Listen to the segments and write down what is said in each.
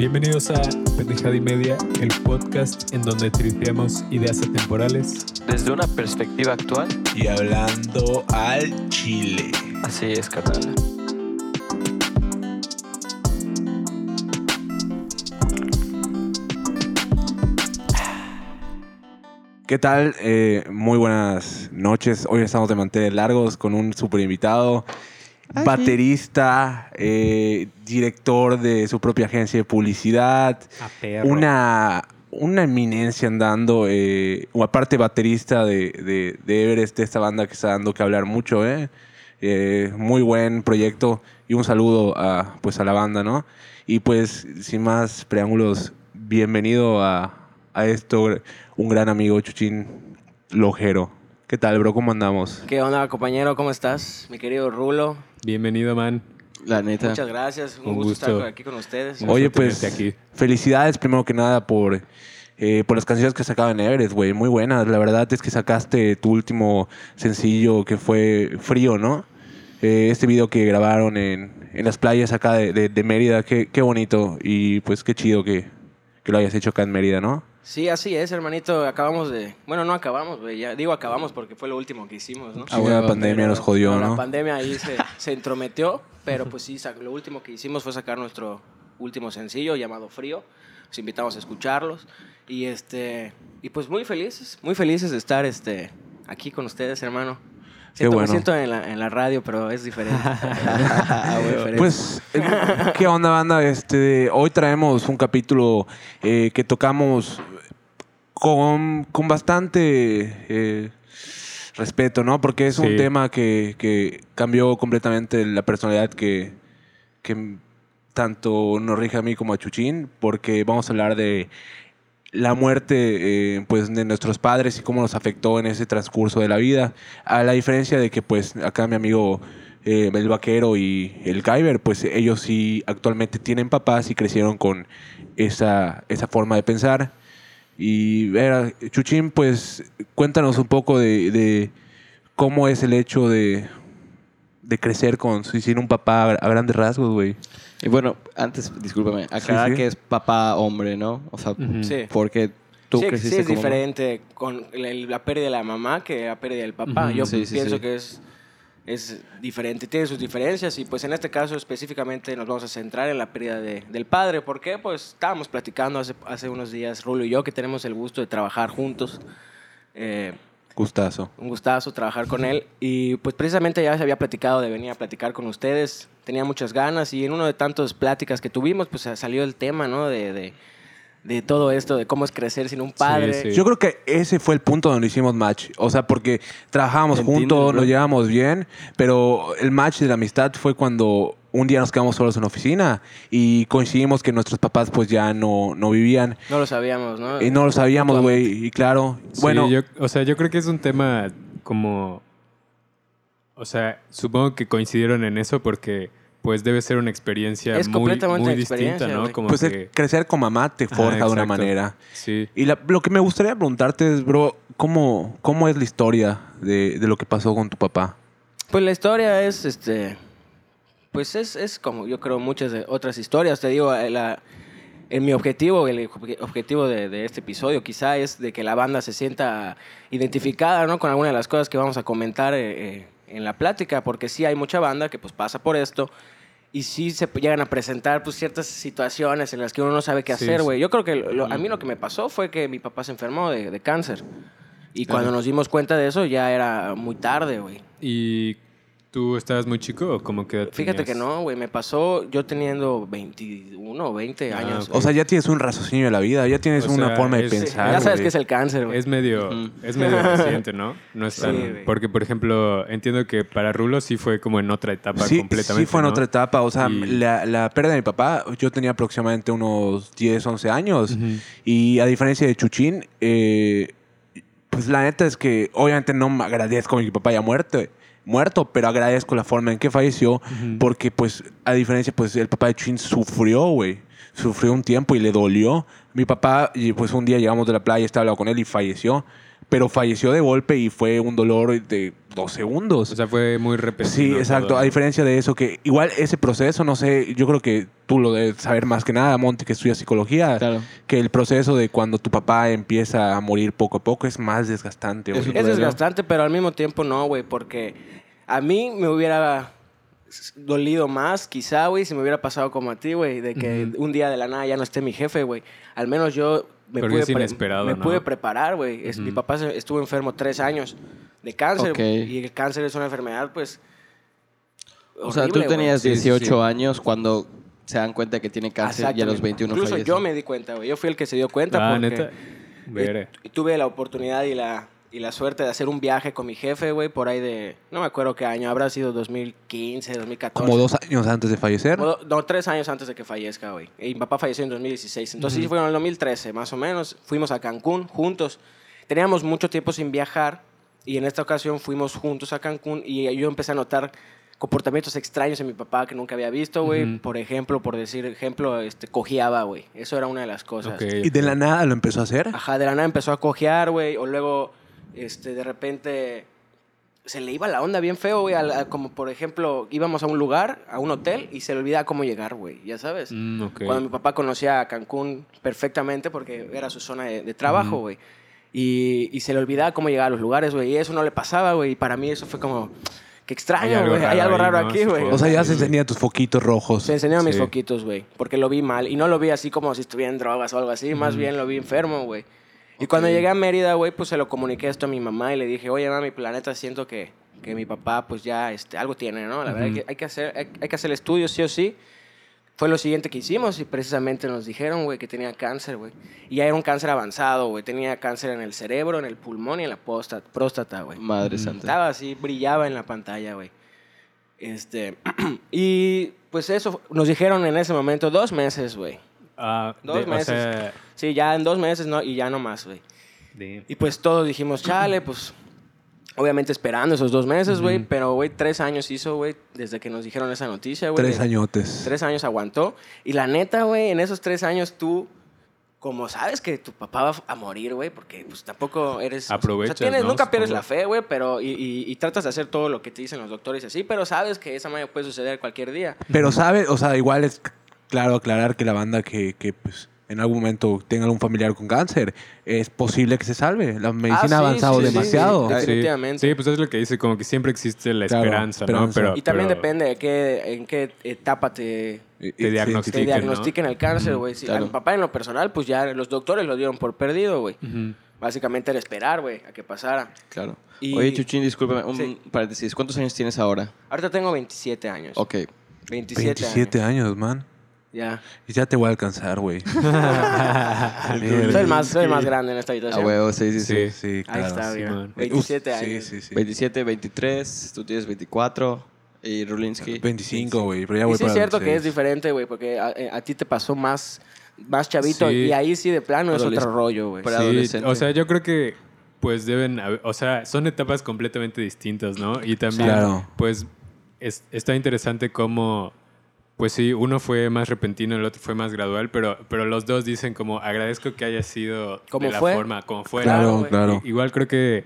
Bienvenidos a Pendejada y Media, el podcast en donde tripeamos ideas atemporales. Desde una perspectiva actual, y hablando al chile. así es, carnal. ¿Qué tal? Eh, muy buenas noches. Hoy estamos de mantener largos con un super invitado, baterista, eh, director de su propia agencia de publicidad, una, una eminencia andando, eh, o aparte baterista de, de, de Everest, de esta banda que está dando que hablar mucho, ¿eh? Eh, muy buen proyecto y un saludo a, pues, a la banda, ¿no? Y pues, sin más preámbulos, bienvenido a, a esto, un gran amigo, Chuchín Lojero. ¿Qué tal, bro? ¿Cómo andamos? ¿Qué onda, compañero? ¿Cómo estás? Mi querido Rulo. Bienvenido, man. La neta. Muchas gracias. Un, Un gusto, gusto. estar aquí con ustedes. Un Oye, pues, aquí. felicidades primero que nada por, eh, por las canciones que sacaban en Everest, güey. Muy buenas. La verdad es que sacaste tu último sencillo que fue Frío, ¿no? Eh, este video que grabaron en, en las playas acá de, de- de Mérida. Qué, qué bonito. Y pues qué chido que, que lo hayas hecho acá en Mérida, ¿no? Sí, así es, hermanito. Acabamos de... Bueno, no acabamos, güey. Ya digo acabamos porque fue lo último que hicimos, ¿no? Sí, la pandemia nos jodió, Pero ¿no? La pandemia ahí se, se entrometió, pero pues sí, lo último que hicimos fue sacar nuestro último sencillo llamado Frío. Los invitamos a escucharlos. Y este... Y pues muy felices, muy felices de estar este, aquí con ustedes, hermano. Siento, bueno. Me siento en la, en la radio, pero es diferente. Diferente. Pues, eh, ¿qué onda, banda? Este, hoy traemos un capítulo eh, que tocamos con, con bastante eh, respeto, ¿no? Porque es un tema que, que cambió completamente la personalidad que, que tanto nos rige a mí como a Chuchín, porque vamos a hablar de la muerte eh, pues de nuestros padres y cómo nos afectó en ese transcurso de la vida. A la diferencia de que pues acá mi amigo eh, el vaquero y el Kyber, pues ellos sí actualmente tienen papás y crecieron con esa, esa forma de pensar. Y ver, Chuchín, pues cuéntanos un poco de, de cómo es el hecho de, de crecer con sin un papá a, grandes rasgos, güey. Y bueno, antes, discúlpame, aclarar sí. que es papá hombre, ¿no? O sea. Sí. porque tú sí, creciste sí es como- diferente con la, pérdida de la mamá que la pérdida del papá. Yo Sí, sí, pienso sí. que es, es diferente, tiene sus diferencias y pues en este caso específicamente nos vamos a centrar en la pérdida de- del padre. ¿Por qué? Pues estábamos platicando hace, hace unos días, Rulo y yo, que tenemos el gusto de trabajar juntos. Eh, Gustazo. un gustazo trabajar con él. Y pues precisamente ya se había platicado de venir a platicar con ustedes. Tenía muchas ganas y en una de tantas pláticas que tuvimos, pues salió el tema, ¿no? De, de, de todo esto, de cómo es crecer sin un padre. sí. Yo creo que ese fue el punto donde hicimos match. O sea, porque trabajábamos juntos, nos llevábamos bien, pero el match de la amistad fue cuando un día nos quedamos solos en la oficina y coincidimos que nuestros papás pues ya no, no vivían. No lo sabíamos, ¿no? Y no lo sabíamos, güey. Y claro, Sí, bueno, yo- o sea, yo creo que es un tema como... O sea, supongo que coincidieron en eso porque pues debe ser una experiencia Es muy, completamente muy distinta, experiencia, ¿no? Como pues el que... crecer con mamá te forja de una manera. Sí. Y la- lo que me gustaría preguntarte es, bro, ¿cómo, cómo es la historia de, de lo que pasó con tu papá? Pues la historia es, este, pues es, es como yo creo muchas de otras historias. Te digo, eh, la, en mi objetivo, el obje- objetivo de, de este episodio quizá es de que la banda se sienta identificada, ¿no? Con alguna de las cosas que vamos a comentar eh, eh, en la plática, porque sí hay mucha banda que pues pasa por esto y sí se llegan a presentar pues ciertas situaciones en las que uno no sabe qué Sí, hacer, sí. güey. Yo creo que lo- a mí lo que me pasó fue que mi papá se enfermó de, de cáncer. Y cuando nos dimos cuenta de eso ya era muy tarde, güey. ¿Y tú estabas muy chico o como que... Fíjate que no, güey. Me pasó yo teniendo 21 o 20 Ah, años. O sea, ya tienes un raciocinio de la vida, ya tienes O una sea, forma de es- pensar. ya sabes que es el cáncer, güey. Es medio, es medio reciente, ¿no? No es Sí, tan... porque, por ejemplo, entiendo que para Rulo sí fue como en otra etapa Sí, completamente, sí fue en ¿no? otra etapa. O sea, Y- la, la pérdida de mi papá, yo tenía aproximadamente unos 10, 11 años. Y a diferencia de Chuchín, eh, pues la neta es que obviamente no me agradezco que mi papá haya muerto, muerto, pero agradezco la forma en que falleció. Porque, pues, a diferencia, pues el papá de Chuchín sufrió, güey. Sufrió un tiempo y le dolió. Mi papá, y pues un día llegamos de la playa, estaba hablando con él y falleció. Pero falleció de golpe y fue un dolor de dos segundos. O sea, fue muy repentino. Sí, exacto. todo, A diferencia de eso, que igual ese proceso, no sé, yo creo que tú lo debes saber más que nada, Monte, que estudia psicología, Claro. que el proceso de cuando tu papá empieza a morir poco a poco es más desgastante. Es desgastante, pero al mismo tiempo no, güey, porque a mí me hubiera dolido más, quizá, güey, si me hubiera pasado como a ti, güey, de que un día de la nada ya no esté mi jefe, güey. Al menos yo me, Pero pude, es inesperado, me ¿no? pude preparar, güey. Es- Mi Ujú. papá estuvo enfermo tres años de cáncer, Ok. y el cáncer es una enfermedad, pues... O sea, tú tenías Sí, sí, 18 sí. años cuando se dan cuenta que tiene cáncer y a los Exactamente. 21 Incluso fallece. yo me di cuenta, güey. Yo fui el que se dio cuenta Ah, porque... neta. Y tuve la oportunidad y la, y la suerte de hacer un viaje con mi jefe, güey, por ahí de... No me acuerdo qué año, habrá sido 2015, 2014. Como dos años antes de fallecer. Do- no, tres años antes de que fallezca, güey. Y mi papá falleció en 2016. Entonces sí fue en el 2013, más o menos. Fuimos a Cancún juntos. Teníamos mucho tiempo sin viajar y en esta ocasión fuimos juntos a Cancún y yo empecé a notar comportamientos extraños en mi papá que nunca había visto, güey. Ujú. Por ejemplo, por decir ejemplo, este, cojeaba, güey. Eso era una de las cosas. Y de la nada lo empezó a hacer. Ajá, de la nada empezó a cojear, güey. O luego, este, de repente, se le iba la onda bien feo, güey. a Como, por ejemplo, íbamos a un lugar, a un hotel, y se le olvidaba cómo llegar, güey. Ya sabes. Mm, ok. Cuando mi papá conocía a Cancún perfectamente porque era su zona de, de trabajo, Ujú. güey. Y, y se le olvidaba cómo llegar a los lugares, güey. Y eso no le pasaba, güey. Y para mí eso fue como, qué extraño, güey. Hay raro algo raro aquí, güey. O sea, ya se enseñan tus foquitos rojos. Se enseñaron mis Sí. foquitos, güey. Porque lo vi mal. Y no lo vi así como si estuviera en drogas o algo así. Más bien lo vi enfermo, güey. Y cuando llegué a Mérida, güey, pues se lo comuniqué esto a mi mamá y le dije, oye, mami, planeta, siento que, que mi papá, pues ya este, algo tiene, ¿no? La verdad hay que, hay, que hacer, hay, hay que hacer el estudio, sí o sí. Fue lo siguiente que hicimos y precisamente nos dijeron, güey, que tenía cáncer, güey. Y ya era un cáncer avanzado, güey. Tenía cáncer en el cerebro, en el pulmón y en la posta- próstata, güey. Madre santa. Estaba así, brillaba en la pantalla, güey. Este, y pues eso, nos dijeron en ese momento dos meses, güey. Ah, Dos de- o meses. sea, Sí, ya en dos meses, ¿no? Y ya no más, güey. de- Y pues todos dijimos, chale, pues obviamente esperando esos dos meses, güey. Ujú. Pero, güey, tres años hizo, güey, desde que nos dijeron esa noticia, güey. Tres añotes. Tres años aguantó. Y la neta, güey, en esos tres años tú, como sabes que tu papá va a morir, güey, porque pues tampoco eres... Aprovechas, o sea, tienes- ¿no? Nunca pierdes la fe, güey, pero... Y, y- y tratas de hacer todo lo que te dicen los doctores y así, pero sabes que esa manera puede suceder cualquier día. Pero sabe, o sea, igual es claro aclarar que la banda que, que, pues, en algún momento tenga algún familiar con cáncer, es posible que se salve. La medicina Ah, sí, ha avanzado sí, sí, demasiado. sí. Sí, Definitivamente. Sí, pues es lo que dice, como que siempre existe la Claro, esperanza, esperanza. ¿no? Pero, Y también pero- depende de qué, en qué etapa te, Te diagnostican. te ¿no? diagnostiquen el cáncer, güey. Sí, claro. A mi papá en lo personal, pues ya los doctores lo dieron por perdido, güey. Básicamente era esperar, güey, a que pasara. Claro. Y- Oye, Chuchín, discúlpame, un Sí. paréntesis. ¿Cuántos años tienes ahora? Ahorita tengo 27 años. Ok. 27, 27 años, man. Ya. Y ya te voy a alcanzar, güey. Soy el más, soy el más grande en esta A habitación. huevo, sí, sí, sí. Sí. Sí, Ahí claro. está. Simón. 27 Uf, años. Sí, sí, sí. 27, 23, tú tienes 24 y Rulinsky. 25, güey, pero ya Y voy sí es cierto que es 26. diferente, güey, porque a, eh, a ti te pasó más, más chavito Sí. y ahí sí de plano es Adolesc- otro rollo, güey. Sí, adolescente. o sea, yo creo que pues deben, haber- o sea, son etapas completamente distintas, ¿no? Y también, Claro. pues, es- está interesante cómo, pues sí, uno fue más repentino, el otro fue más gradual, pero, pero los dos dicen como, agradezco que haya sido Como de la forma como fue. Claro, claro. Igual creo que,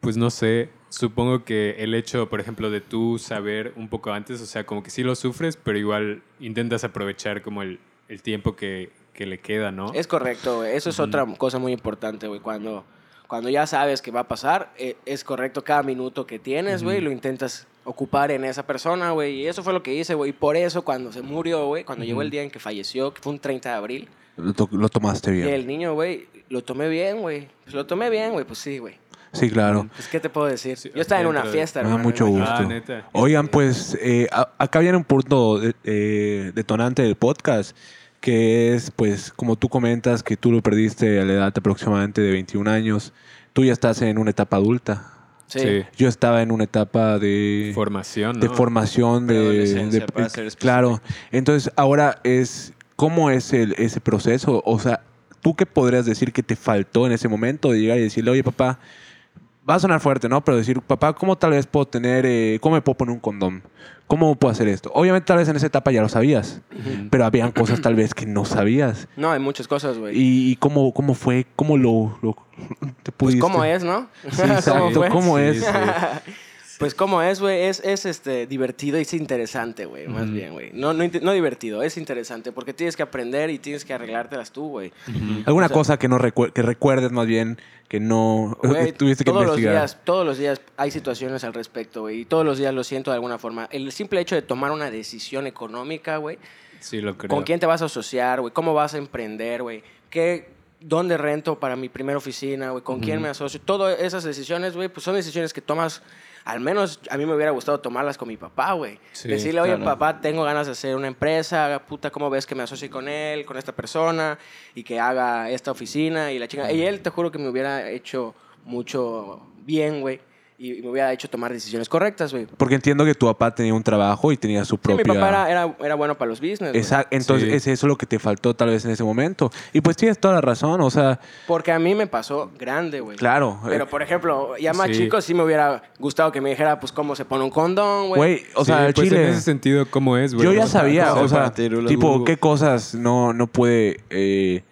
pues no sé, supongo que el hecho, por ejemplo, de tú saber un poco antes, o sea, como que sí lo sufres, pero igual intentas aprovechar como el, el tiempo que, que le queda, ¿no? Es correcto. Eso es otra cosa muy importante, güey. Cuando, cuando ya sabes que va a pasar, eh, es correcto cada minuto que tienes, güey, lo intentas ocupar en esa persona, güey. Y eso fue lo que hice, güey. Y por eso cuando se murió, güey, cuando llegó el día en que falleció, que fue un 30 de abril, Lo, to- lo tomaste y bien. el niño, güey, lo tomé bien, güey. Pues lo tomé bien, güey, pues sí, güey. Sí, claro. Pues, ¿qué te puedo decir? Sí, Yo estaba en una fiesta, Me da hermano. mucho imagínate. gusto. Ah, neta. Oigan, pues eh, acá viene un punto de- eh, detonante del podcast, que es, pues, como tú comentas, que tú lo perdiste a la edad aproximadamente de 21 años. Tú ya estás en una etapa adulta. Sí. Sí. Yo estaba en una etapa de, Formación, ¿no? de formación, de, de- para ser específico. Claro. Entonces, ahora es, ¿cómo es el, ese proceso? O sea, ¿tú qué podrías decir que te faltó en ese momento de llegar y decirle, oye, papá, va a sonar fuerte, ¿no? Pero decir, papá, ¿cómo tal vez puedo tener, eh, cómo me puedo poner un condón? ¿Cómo puedo hacer esto? Obviamente tal vez en esa etapa ya lo sabías, pero habían cosas tal vez que no sabías. No, hay muchas cosas, güey. ¿Y, cómo, cómo fue? ¿Cómo lo, lo- te Pues cómo es, ¿no? Sí, exacto. ¿Cómo Sí, es? sí. Pues cómo es, güey, es, es este, divertido y es interesante, güey, más bien, güey. No, no, no divertido, es interesante porque tienes que aprender y tienes que arreglártelas tú, güey. ¿Alguna O sea- cosa que no recue- que recuerdes más bien que no tuviste que todos los días, todos los días hay situaciones al respecto, güey, y todos los días lo siento de alguna forma. El simple hecho de tomar una decisión económica, güey, Sí, lo creo. con quién te vas a asociar, güey, cómo vas a emprender, güey, qué, dónde rento para mi primera oficina, güey, con quién me asocio, todas esas decisiones, güey, pues son decisiones que tomas. Al menos a mí me hubiera gustado tomarlas con mi papá, güey. Sí, Decirle, oye, claro. papá, tengo ganas de hacer una empresa, puta, ¿cómo ves que me asocie con él, con esta persona y que haga esta oficina y la chinga? Y él, te juro que me hubiera hecho mucho bien, güey, y me hubiera hecho tomar decisiones correctas, güey. Porque entiendo que tu papá tenía un trabajo y tenía su Sí, propia... mi papá era, era, era bueno para los business. Exacto. Entonces Sí. es eso lo que te faltó tal vez en ese momento. Y pues tienes toda la razón, o sea, Porque a mí me pasó grande, güey. claro. Pero, eh, por ejemplo, ya más Sí. chico sí me hubiera gustado que me dijera, pues, cómo se pone un condón, güey. Güey, o Sí, sea, el pues en Chile... ese sentido, ¿cómo es, güey? Yo ya O sea, sabía, ¿cómo o se sea, tipo, qué cosas no, no pude, eh,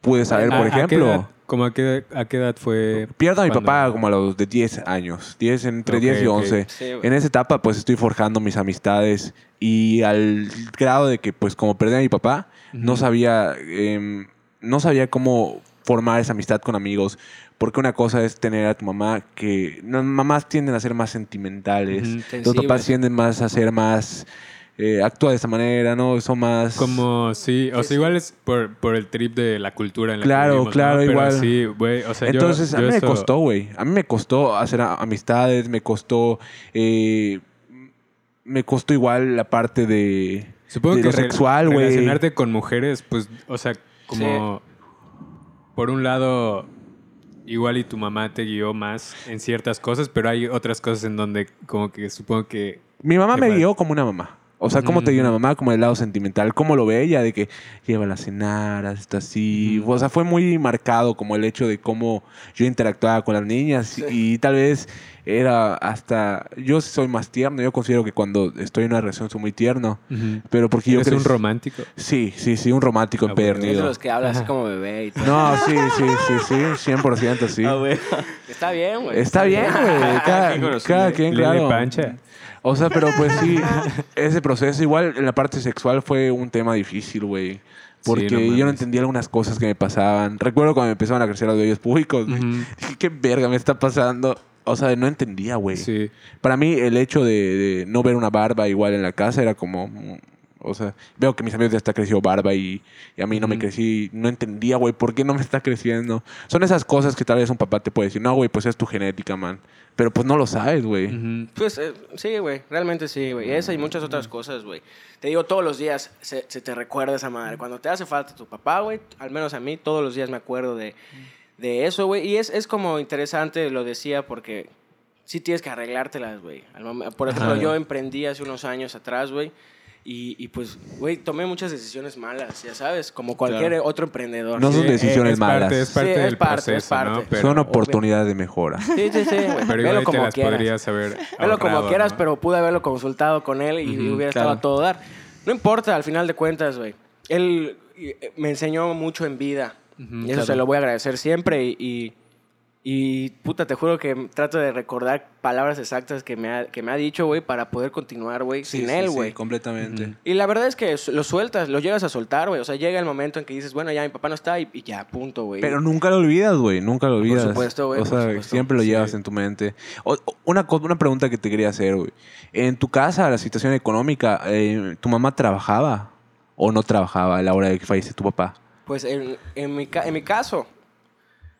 pude saber, ¿a- por a qué ejemplo. ¿Cómo a qué, a qué edad fue? Pierdo a mi cuando- papá como a los de 10 años, 10, entre Ok, 10 y ok. 11. Sí, güey. en esa etapa pues estoy forjando mis amistades y al grado de que pues como perdí a mi papá, no sabía em, no sabía cómo formar esa amistad con amigos. Porque una cosa es tener a tu mamá que... No, mamás tienden a ser más sentimentales. Ujú. Los papás tienden más a ser más... Eh, actúa de esa manera, ¿no? Son más... Como, sí, o sea, igual es por, por el trip de la cultura en la Claro, que vivimos, ¿no? claro, Pero igual. sí, güey, o sea, Entonces, yo a mí me costó, güey. A mí me costó hacer amistades, me costó. eh, me costó igual la parte de. Supongo de que lo sexual, güey. Relacionarte con mujeres, pues, o sea, como... Por un lado, igual y tu mamá te guió más en ciertas cosas, pero hay otras cosas en donde como que supongo que... Mi mamá me guió como una mamá. O sea, ¿cómo te guió una mamá? Como el lado sentimental. ¿Cómo lo ve ella? De que lleva a cenar, está así. O sea, fue muy marcado como el hecho de cómo yo interactuaba con las niñas. Sí. Y tal vez era hasta... Yo soy más tierno. Yo considero que cuando estoy en una relación soy muy tierno. Pero porque yo ¿Eres un romántico? Sí, sí, sí. Un romántico Ah, bueno. Es de empedernido. los que habla así como bebé y todo. No, sí, sí, sí, sí, 100% sí. Ah. Está bien, güey. Está bien, güey. Cada, cada ¿eh? quien, claro. Pancha. O sea, pero pues sí, ese proceso, igual en la parte sexual fue un tema difícil, güey. Porque no yo no entendía algunas cosas que me pasaban. Recuerdo cuando me empezaron a crecer los vellos públicos, güey. Dije, ¿qué verga me está pasando? O sea, no entendía, güey. Sí. Para mí, el hecho de, de no ver una barba igual en la casa era como. O sea, veo que mis amigos ya está crecido barba y, y a mí no me crecí. No entendía, güey, por qué no me está creciendo. Son esas cosas que tal vez un papá te puede decir, no, güey, pues es tu genética, man. Pero pues no lo sabes, güey. Pues eh, sí, güey, realmente sí, güey. Esa y muchas otras cosas, güey. Te digo, todos los días se, se te recuerda esa madre. Cuando te hace falta tu papá, güey, al menos a mí, todos los días me acuerdo de, de eso, güey. Y es, es como interesante, lo decía, porque sí tienes que arreglártelas, güey. Por ejemplo, Ajá. yo emprendí hace unos años atrás, güey. Y, y pues, güey, tomé muchas decisiones malas, ya sabes, como cualquier Claro. otro emprendedor. No son decisiones es parte, malas. Es parte Sí, es del parte, es proceso, ¿no? parte. Pero, Son oportunidades de mejora. Sí, sí, sí, güey. pero igual como las quieras. podrías haber Velo como quieras, ¿no? pero pude haberlo consultado con él y hubiera estado a todo dar. No importa, al final de cuentas, güey. Él eh, me enseñó mucho en vida. Y eso claro. se lo voy a agradecer siempre. Y, y, y, puta, te juro que trato de recordar palabras exactas que me ha, que me ha dicho, güey, para poder continuar, güey, sin él, güey. completamente. Ujú. Y la verdad es que lo sueltas, lo llegas a soltar, güey. O sea, llega el momento en que dices, bueno, ya mi papá no está y, y ya, punto, güey. Pero nunca lo olvidas, güey. Nunca lo olvidas. supuesto, güey, O por sea, supuesto. siempre lo Sí. llevas en tu mente. O- una, una pregunta que te quería hacer, güey. En tu casa, la situación económica, eh, ¿tu mamá trabajaba o no trabajaba a la hora de que fallece tu papá? Pues en, en, mi, ca- en mi caso,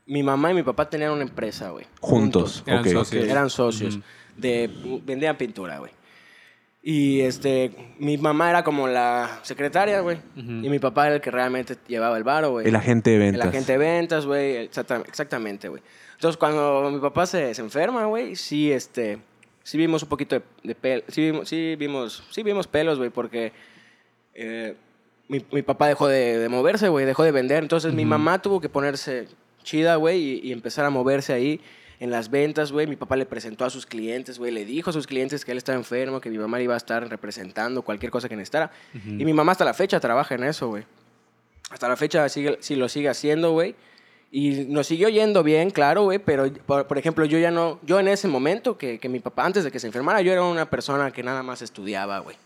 mi mamá y mi papá tenían una empresa, güey. Juntos. Eran ok. socios. Eran socios. Ujú. de, vendían pintura, güey. Y este, mi mamá era como la secretaria, güey. Y mi papá era el que realmente llevaba el varo, güey. El agente de El ventas. agente de ventas, güey. exacta- Exactamente, güey. Entonces, cuando mi papá se, se enferma, güey, sí, este, sí vimos un poquito de, de pelo. Sí vimos, sí vimos, sí vimos pelos, güey, porque eh, mi, mi papá dejó de, de moverse, güey, dejó de vender. Entonces, mi mamá tuvo que ponerse chida, güey, y, y empezar a moverse ahí. en las ventas, güey. Mi papá le presentó a sus clientes, güey. Le dijo a sus clientes que él estaba enfermo, que mi mamá le iba a estar representando cualquier cosa que necesitara. Y mi mamá hasta la fecha trabaja en eso, güey. Hasta la fecha sigue, sí lo sigue haciendo, güey. Y nos siguió yendo bien, claro, güey, pero por, por ejemplo, yo ya no, yo en ese momento que, que mi papá, antes de que se enfermara, yo era una persona que nada más estudiaba, güey.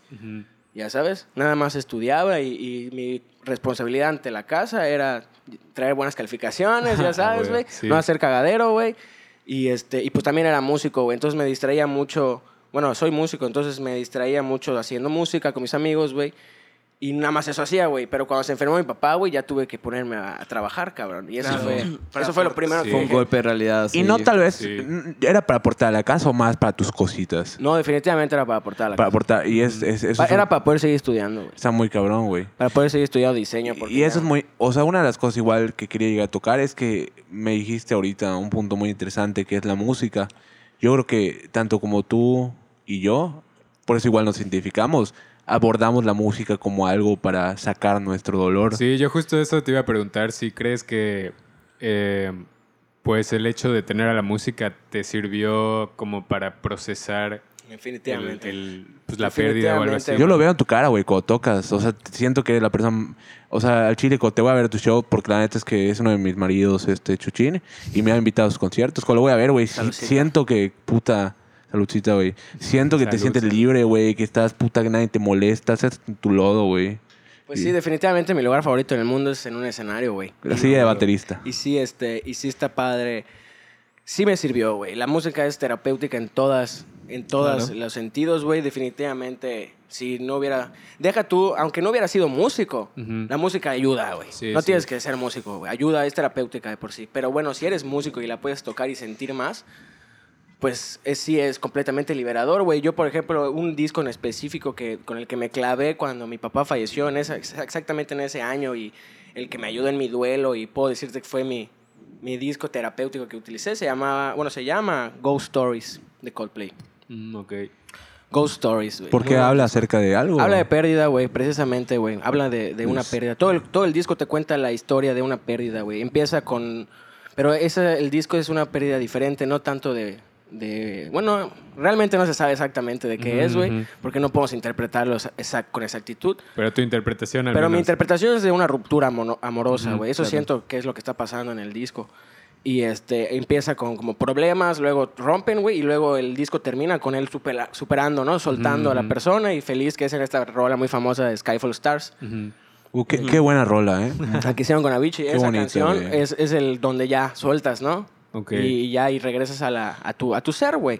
Ya sabes, nada más estudiaba y, y mi responsabilidad ante la casa era traer buenas calificaciones, ya sabes, güey, güey. sí. No hacer cagadero, güey. Y, este, y pues también era músico, güey. Entonces me distraía mucho. Bueno, soy músico, entonces me distraía mucho haciendo música con mis amigos, güey. Y nada más eso hacía, güey. Pero cuando se enfermó mi papá, güey, ya tuve que ponerme a, a trabajar, cabrón. Y eso Claro. fue, eso fue lo primero Sí. que Fue un golpe de realidad. Y sí. no tal vez Sí. n- era para aportar a la casa o más para tus cositas. No, definitivamente era para aportar a la Para casa. aportar. Y es, es- eso Era un- para poder seguir estudiando, güey. está muy cabrón, güey. Para poder seguir estudiando diseño. porque Y eso ya- es muy... O sea, una de las cosas igual que quería llegar a tocar es que me dijiste ahorita un punto muy interesante que es la música. Yo creo que tanto como tú y yo, por eso igual nos identificamos, abordamos la música como algo para sacar nuestro dolor. Sí, yo justo eso te iba a preguntar, si crees que eh, pues el hecho de tener a la música te sirvió como para procesar el- Definitivamente. el- pues, la pérdida o algo así. Yo lo veo en tu cara, güey, cuando tocas. O sea, siento que eres la persona. O sea, al chile, cuando te voy a ver tu show, porque la neta es que es uno de mis maridos, este, Chuchín, y me ha invitado a sus conciertos. Cuando lo voy a ver, güey, siento que, puta. Saludcita, güey. Siento que te sientes libre, güey, que estás, puta, que nadie te molesta, estás en tu lodo, güey. Pues sí, definitivamente mi lugar favorito en el mundo es en un escenario, güey. La silla de baterista. Y sí, este, y sí está padre. Sí me sirvió, güey. La música es terapéutica en todas, en todos Claro. los sentidos, güey. Definitivamente, si no hubiera... Deja tú, aunque no hubiera sido músico, Ujú. la música ayuda, güey. Sí, no sí. tienes que ser músico, güey. Ayuda, es terapéutica de por sí. Pero bueno, si eres músico y la puedes tocar y sentir más, pues es, sí es completamente liberador, güey. Yo, por ejemplo, un disco en específico que, con el que me clavé cuando mi papá falleció, en esa, ex- exactamente en ese año, y el que me ayudó en mi duelo, y puedo decirte que fue mi, mi disco terapéutico que utilicé, se llamaba, bueno, se llama Ghost Stories de Coldplay. Mm, ok. Ghost Stories, güey. Porque habla acerca de algo. Habla de pérdida, güey, precisamente, güey. Habla de, de una pérdida. Todo el, todo el disco te cuenta la historia de una pérdida, güey. Empieza con... Pero ese, el disco es una pérdida diferente, no tanto de... de bueno, realmente no se sabe exactamente de qué Ujú, es, güey, ujú. porque no podemos interpretarlo exact- con exactitud. Pero tu interpretación al Pero mi menos- interpretación es de una ruptura amorosa, güey. Eso claro. siento que es lo que está pasando en el disco. Y este, empieza con como problemas, luego rompen, güey, y luego el disco termina con él supera- superando, ¿no? Soltando a la persona y feliz, que es en esta rola muy famosa de Skyfall Stars. Uh, qué, qué buena rola, ¿eh? La que hicieron con Avicii. Esa bonito, canción es, es el donde ya sueltas, ¿no? Ok. Y ya y regresas a, la, a, tu, a tu ser, güey.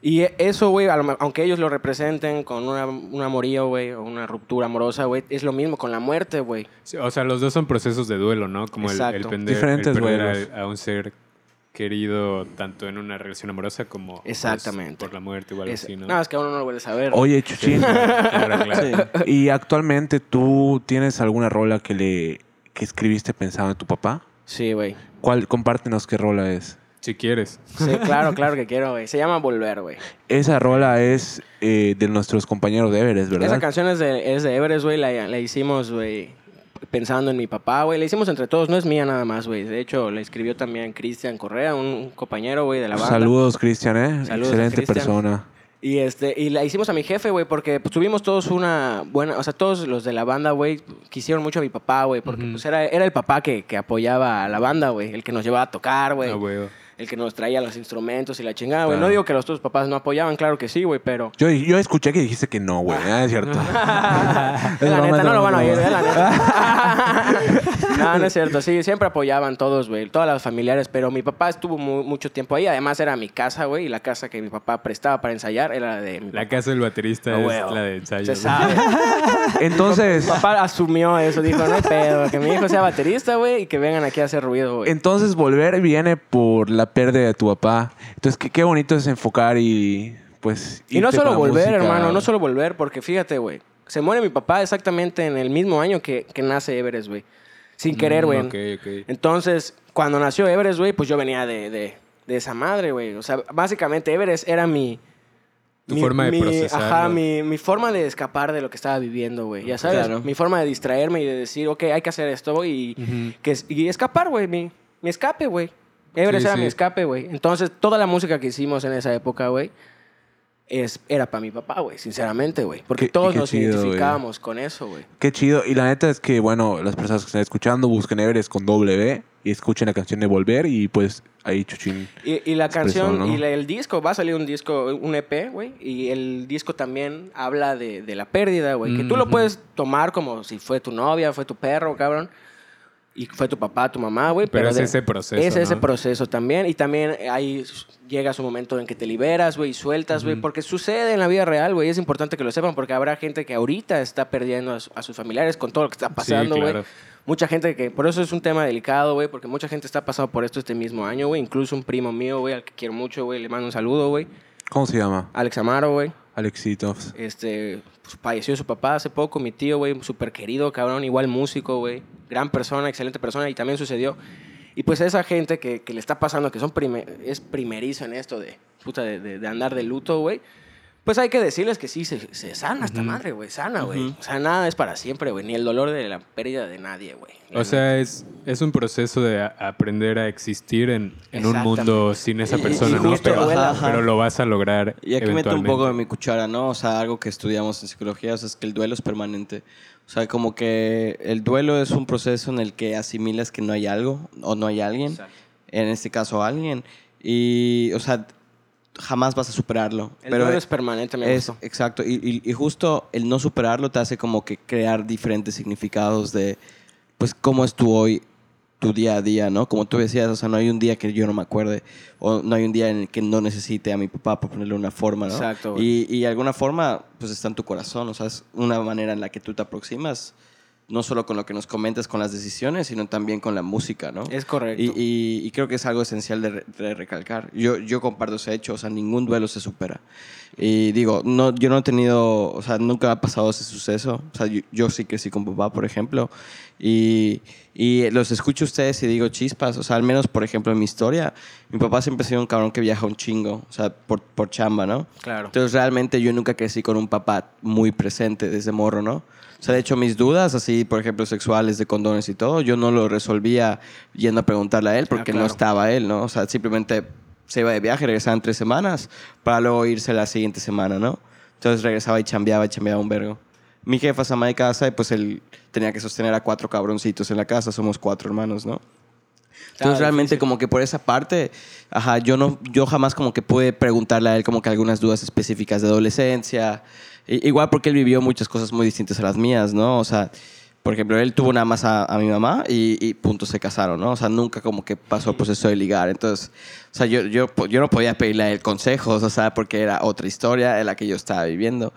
Y eso, güey, aunque ellos lo representen con una, un amorío, güey, o una ruptura amorosa, güey, es lo mismo con la muerte, güey. Sí, o sea, los dos son procesos de duelo, ¿no? Como el, el, Exacto. pender- Diferentes el perder duelos. a, a un ser querido tanto en una relación amorosa como pues, Exactamente. por la muerte o algo Es- así, ¿no? No, es que a uno no lo vuelve a saber. Oye, Chuchín. Claro, claro. ¿Y actualmente tú tienes alguna rola que le que escribiste pensando en tu papá? Sí, güey. ¿Cuál? Compártenos qué rola es. Si quieres. Sí, claro, claro que quiero, güey. Se llama Volver, güey. Esa rola es eh, de nuestros compañeros de Everest, ¿verdad? Esa canción es de, es de Everest, güey. La, la hicimos, güey, pensando en mi papá, güey. La hicimos entre todos. No es mía nada más, güey. De hecho, la escribió también Cristian Correa, un, un compañero, güey, de la banda. Saludos, Cristian, ¿eh? Saludos Excelente persona. Y, este, y la hicimos a mi jefe, güey, porque pues, tuvimos todos una buena... O sea, todos los de la banda, güey, quisieron mucho a mi papá, güey. Porque pues, era, era el papá que, que apoyaba a la banda, güey. El que nos llevaba a tocar, güey. Ah, huevo. el que nos traía los instrumentos y la chingada, güey. Claro. No digo que los otros papás no apoyaban, claro que sí, güey, pero... Yo, yo escuché que dijiste que no, güey. Ah, es cierto. Es la neta, no lo van a oír, la neta. no, no es cierto. Sí, siempre apoyaban todos, güey. Todas las familiares. Pero mi papá estuvo mu- mucho tiempo ahí. Además, era mi casa, güey. Y la casa que mi papá prestaba para ensayar era la de mi La casa del baterista es la de ensayo. Se sabe. Entonces, Mi papá asumió eso. Dijo, no hay pedo. Que mi hijo sea baterista, güey. Y que vengan aquí a hacer ruido, güey. entonces volver viene por la pérdida de tu papá. Entonces, qué, qué bonito es enfocar y pues. Y no solo volver, música. hermano. No solo volver. Porque fíjate, güey. Se muere mi papá exactamente en el mismo año que, que nace Everest, güey. Sin querer, Mm, güey. ok, ok. Entonces, cuando nació Everest, güey, pues yo venía de, de, de esa madre, güey. O sea, básicamente Everest era mi... Tu forma de mi-. Ajá, mi, mi forma de escapar de lo que estaba viviendo, güey. Ya sabes, Claro. mi forma de distraerme y de decir, ok, hay que hacer esto, güey, y, que, y escapar, güey, mi, mi escape, güey. Everest Sí, era sí. mi escape, güey. Entonces, toda la música que hicimos en esa época, güey, es, era para mi papá, güey, sinceramente, güey. Porque Qué- todos qué nos chido, identificábamos con eso, güey. Qué chido. Y la neta es que, bueno, las personas que están escuchando busquen Everest con W y escuchen la canción de Volver y pues ahí Chuchín. Y, y la Expresó, canción, ¿no? y la- el disco, va a salir un disco, un EP, güey. Y el disco también habla de, de la pérdida, güey. Que tú lo puedes tomar como si fue tu novia, fue tu perro, cabrón. Y fue tu papá, tu mamá, güey. Pero es de- ese proceso, Es ese proceso también. Y también ahí llega su momento en que te liberas, güey, y sueltas, güey. Porque sucede en la vida real, güey. Es importante que lo sepan porque habrá gente que ahorita está perdiendo a, su- a sus familiares con todo lo que está pasando, güey. claro. Mucha gente que... Por eso es un tema delicado, güey. Porque mucha gente está pasando por esto este mismo año, güey. Incluso un primo mío, güey, al que quiero mucho, güey. Le mando un saludo, güey. ¿Cómo se llama? Alex Amaro, güey. Alexitos. Este, pues, falleció su papá hace poco, mi tío, güey, súper querido, cabrón, igual músico, güey. Gran persona, excelente persona, y también sucedió. Y pues esa gente que, que le está pasando, que son es primerizo en esto de, puta, de, de- de andar de luto, güey. Pues hay que decirles que sí, se, se sana esta madre, güey, sana, güey. O sea, nada es para siempre, güey, ni el dolor de la pérdida de nadie, güey. O sea, es, es un proceso de a- aprender a existir en, en un mundo sin esa Y- y persona, ¿no? Pero. Ajá. pero lo vas a lograr. Y aquí meto un poco de mi cuchara, ¿no? O sea, algo que estudiamos en psicología, o sea, es que el duelo es permanente. O sea, como que el duelo es un proceso en el que asimilas que no hay algo o no hay alguien, Exacto. en este caso alguien, y, o sea, jamás vas a superarlo. El pero es permanente, me es, gustó. exacto, y, y- y justo el no superarlo te hace como que crear diferentes significados de, pues, cómo es tu hoy, tu día a día, ¿no? Como tú decías, o sea, no hay un día que yo no me acuerde, o no hay un día en el que no necesite a mi papá, por ponerle una forma, ¿no? Exacto. Y, y alguna forma, pues está en tu corazón, o sea, es una manera en la que tú te aproximas, no solo con lo que nos comentas con las decisiones, sino también con la música, ¿no? Es correcto. Y, y- y creo que es algo esencial de, de recalcar. Yo, yo comparto ese hecho, o sea, ningún duelo se supera. Y digo, no, yo no he tenido, o sea, nunca ha pasado ese suceso. O sea, yo, yo sí crecí con papá, por ejemplo. Y, y los escucho a ustedes y digo chispas. O sea, al menos, por ejemplo, en mi historia, mi papá siempre ha sido un cabrón que viaja un chingo, o sea, por, por chamba, ¿no? Claro. Entonces, realmente yo nunca crecí con un papá muy presente desde morro, ¿no? O sea, de hecho, mis dudas, así, por ejemplo, sexuales, de condones y todo, yo no lo resolvía yendo a preguntarle a él porque no claro. estaba él, ¿no? O sea, simplemente se iba de viaje, regresaba en tres semanas para luego irse la siguiente semana, ¿no? Entonces regresaba y chambeaba y chambeaba un vergo. Mi jefa se ama de casa y pues él tenía que sostener a cuatro cabroncitos en la casa, somos cuatro hermanos, ¿no? Entonces realmente difícil. como que por esa parte, ajá, yo no, yo jamás como que pude preguntarle a él como que algunas dudas específicas de adolescencia. Igual porque él vivió muchas cosas muy distintas a las mías, ¿no? O sea, por ejemplo, él tuvo nada más a, a mi mamá y, y punto, se casaron, ¿no? O sea, nunca como que pasó el proceso de ligar. Entonces, o sea, yo, yo, yo no podía pedirle a él consejos, o sea, porque era otra historia en la que yo estaba viviendo.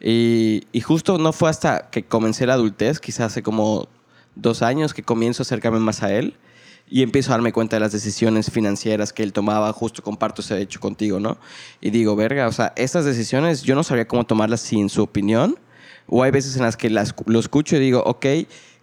Y, y justo no fue hasta que comencé la adultez, quizás hace como dos años, que comienzo a acercarme más a él y empiezo a darme cuenta de las decisiones financieras que él tomaba, justo comparto ese hecho contigo, ¿no? Y digo, verga, o sea, estas decisiones yo no sabía cómo tomarlas sin su opinión, o hay veces en las que las, lo escucho y digo, ok,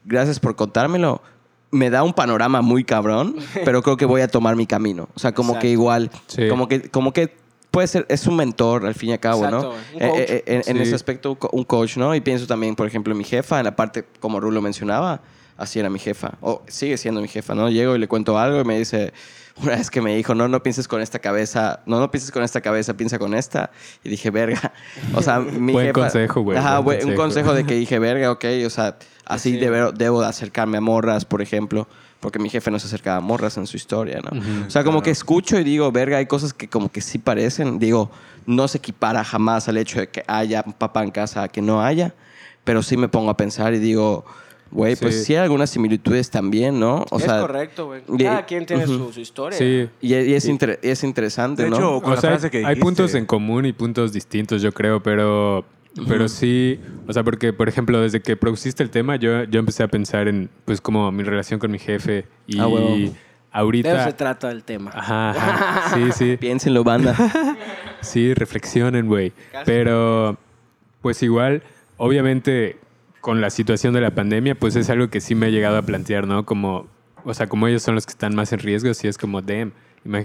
gracias por contármelo, me da un panorama muy cabrón, pero creo que voy a tomar mi camino, o sea, como Exacto. que igual, Sí. como que, como que puede ser, es un mentor al fin y al cabo, Exacto, ¿no? un Eh, coach. eh, en, en Sí. ese aspecto, un coach, ¿no? Y pienso también, por ejemplo, en mi jefa, en la parte, como Rulo mencionaba, así era mi jefa, o sigue siendo mi jefa, ¿no? Llego y le cuento algo y me dice, una vez que me dijo, no, no pienses con esta cabeza, no, no pienses con esta cabeza, piensa con esta. Y dije, verga. O sea, mi Buen jefa- consejo, güey, Ajá, buen un consejo. de que dije, verga, ok, o sea, así Sí. debo, debo de acercarme a morras, por ejemplo. Porque mi jefe no se acercaba a morras en su historia, ¿no? o sea, como que escucho y digo, verga, hay cosas que como que sí parecen. Digo, no se equipara jamás al hecho de que haya un papá en casa a que no haya. Pero sí me pongo a pensar y digo, güey, pues Sí. hay algunas similitudes también, ¿no? O es sea, correcto, güey. y- Cada quien tiene su, su historia. Sí. Y, y es, inter- es interesante, De ¿no? hecho, con O la sea, frase que hay puntos en común y puntos distintos, yo creo, pero, pero sí, o sea, porque, por ejemplo, desde que propusiste el tema, yo, yo empecé a pensar en, pues, como mi relación con mi jefe y Ah. De eso ahorita... se trata el tema. Ajá, ajá, sí, sí. Piénsenlo, banda. Sí, reflexionen, güey. Pero, pues igual, obviamente, con la situación de la pandemia, pues es algo que sí me he llegado a plantear, ¿no? Como, o sea, como ellos son los que están más en riesgo, sí es como, damn.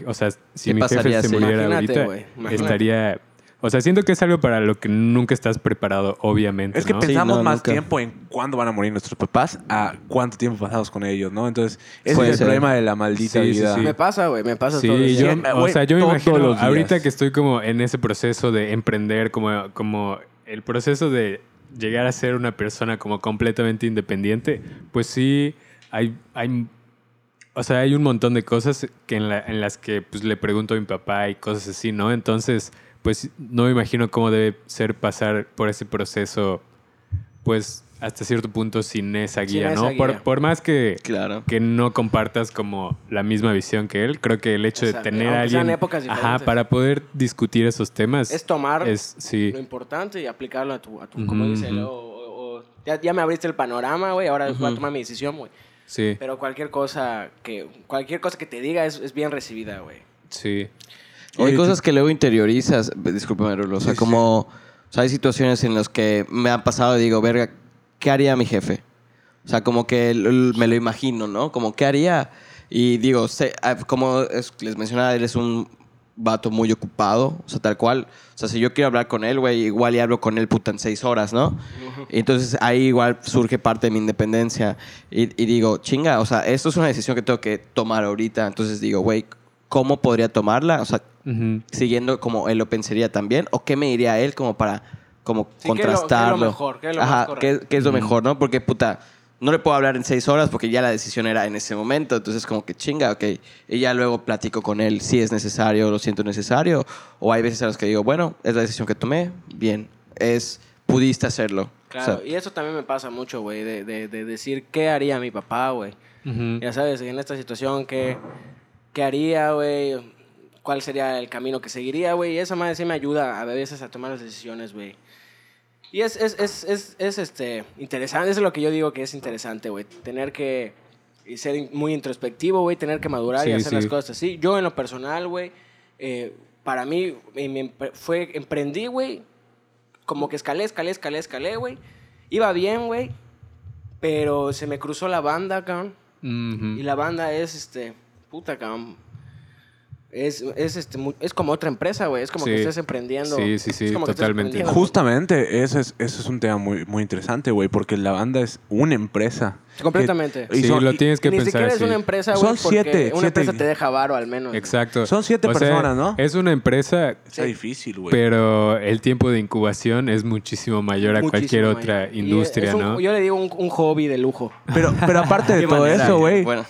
O sea, si ¿Qué mi jefe se si- muriera Imagínate, ahorita, estaría... O sea, siento que es algo para lo que nunca estás preparado, obviamente. Es que ¿no? Sí, pensamos no, más nunca. tiempo en cuándo van a morir nuestros papás a cuánto tiempo pasamos con ellos, ¿no? Entonces, ese Puede es el problema de la maldita Sí, vida. sí. Me pasa, güey, me pasa Sí, todo el yo, o sea, yo me imagino los días. ahorita que estoy como en ese proceso de emprender, como, como el proceso de llegar a ser una persona como completamente independiente, pues sí, hay, hay, o sea, hay un montón de cosas que en, la- en las que pues, le pregunto a mi papá y cosas así, ¿no? Entonces, pues no me imagino cómo debe ser pasar por ese proceso, pues hasta cierto punto sin esa Sin guía, esa ¿no? guía. Por, por más que Claro. que no compartas como la misma visión que él. Creo que el hecho Exacto, de tener a aunque alguien épocas ajá, para poder discutir esos temas Es tomar es sí, lo importante y aplicarlo a tu, a tu como dice, o- o- o- ya, ya me abriste el panorama, güey, ahora voy a tomar mi decisión, güey. sí, Pero cualquier cosa que cualquier cosa que te diga es, es bien recibida, güey. sí. O hay Oye, cosas que luego interiorizas, discúlpame, Rulo, o sea, Sí, como, o sea, hay situaciones en las que me han pasado y digo, verga, ¿qué haría mi jefe? O sea, como que me lo imagino, ¿no? Como, ¿qué haría? Y digo, ah, como es- les mencionaba, él es un vato muy ocupado, o sea, tal cual. O sea, si yo quiero hablar con él, güey, igual y hablo con él, puta, en seis horas, ¿no? Entonces ahí igual surge parte de mi independencia. Y, y digo, chinga, o sea, esto es una decisión que tengo que tomar ahorita. Entonces digo, güey, ¿cómo podría tomarla? O sea, Ujú. siguiendo como él lo pensaría también, o qué me diría él como para como Sí, ¿qué es lo- qué es lo contrastarlo. mejor? ¿Qué es lo Ajá, correcto? ¿qué, qué es lo mejor, no? Porque puta, no le puedo hablar en seis horas porque ya la decisión era en ese momento, entonces como que chinga, ok. Y ya luego platico con él si es necesario, lo siento necesario, o hay veces en las que digo, bueno, es la decisión que tomé, bien, es, pudiste hacerlo. Claro, O sea, y eso también me pasa mucho, güey, de, de, de decir qué haría mi papá, güey. Ujú. Ya sabes, en esta situación, ¿qué, qué haría, güey? ¿Cuál sería el camino que seguiría, güey? Y esa madre sí me ayuda a veces a tomar las decisiones, güey. Y es, es, es, es, es, este, interesante, eso es lo que yo digo que es interesante, güey. Tener que ser muy introspectivo, güey, tener que madurar y hacer sí. las cosas así. Yo en lo personal, güey, eh, para mí me fue, emprendí, güey, como que escalé, escalé, escalé, escalé, güey. Iba bien, güey, pero se me cruzó la banda, cabrón. Y la banda es, este, puta, cabrón. Es, es, este, mu- es como otra empresa, güey. Es como que estés emprendiendo. Sí, sí, sí, Es como que estés totalmente. emprendiendo. Justamente, eso es, eso es un tema muy, muy interesante, güey, porque la banda es una empresa. Completamente. Que- y Sí, son- lo tienes que Ni pensar siquiera es una empresa, güey, Son porque siete, una siete- empresa te deja varo al menos. güey. Exacto. Son siete O sea, personas, ¿no? Es una empresa, Está difícil, güey. pero el tiempo de incubación es muchísimo mayor a Muchísimo cualquier mayor. otra Y industria, es un- ¿no? Yo le digo un, un hobby de lujo. Pero, pero aparte de todo manera, eso, güey, Bueno.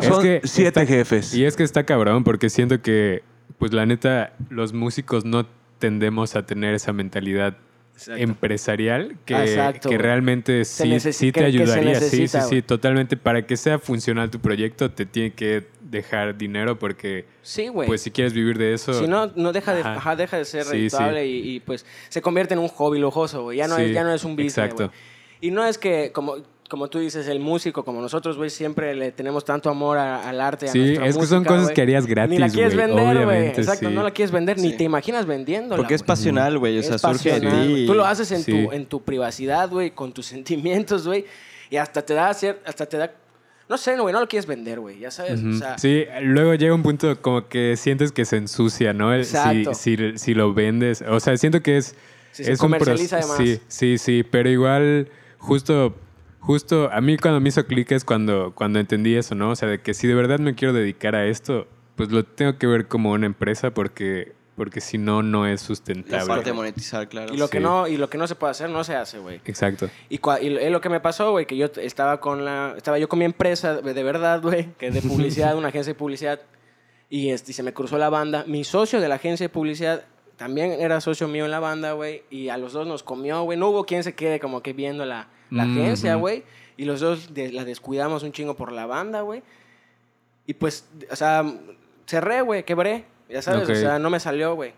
Es son que siete está- jefes. Y es que está cabrón, porque siento que, pues la neta, los músicos no tendemos a tener esa mentalidad Exacto. empresarial que, que realmente sí, sí te ayudaría. sí, sí, sí, totalmente. Para que sea funcional tu proyecto, te tiene que dejar dinero porque, Sí, güey. pues si quieres vivir de eso... Si no, no deja de, Ajá. ajá, deja de ser Sí, rentable y, y, pues se convierte en un hobby lujoso, güey. Ya, no Sí, es, ya no es un business, exacto. güey. Y no es que, como, como tú dices, el músico, como nosotros, güey, siempre le tenemos tanto amor a- al arte, a Sí, nuestra es que son cosas que harías Ni la gratis, quieres vender, güey. obviamente, Exacto, sí. no la quieres vender, ni te imaginas vendiéndola. Porque es pasional, güey, o sea, Es surge de pasional, ti. güey. Tú lo haces en, Sí. tu, en tu privacidad, güey, con tus sentimientos, güey. Y hasta te da, cier- hasta te da, no sé, güey, no lo quieres vender, güey, ya sabes. Ujú. O sea, sí, luego llega un punto como que sientes que se ensucia, ¿no? El- Si, Exacto. si, si lo vendes. O sea, siento que es. Se es un comercializa proce- de más. Sí, sí, sí. Pero igual, justo. Justo a mí cuando me hizo clic es cuando, cuando entendí eso, ¿no? O sea, de que si de verdad me quiero dedicar a esto, pues lo tengo que ver como una empresa porque, porque si no, no es La sustentable. parte de monetizar, claro. y lo que sí. no y lo que no se puede hacer no se hace, güey. Exacto. Y, cua- y lo- es lo que me pasó, güey, que yo estaba con la estaba yo con mi empresa de, de verdad, güey, que es de publicidad, una agencia de publicidad y, este, y se me cruzó la banda. Mi socio de la agencia de publicidad también era socio mío en la banda, güey, y a los dos nos comió, güey. No hubo quien se quede como que viendo la, la agencia, güey, y los dos de- la descuidamos un chingo por la banda, güey. Y pues, o sea, cerré, güey, quebré, ya sabes, Ok. o sea, no me salió, güey.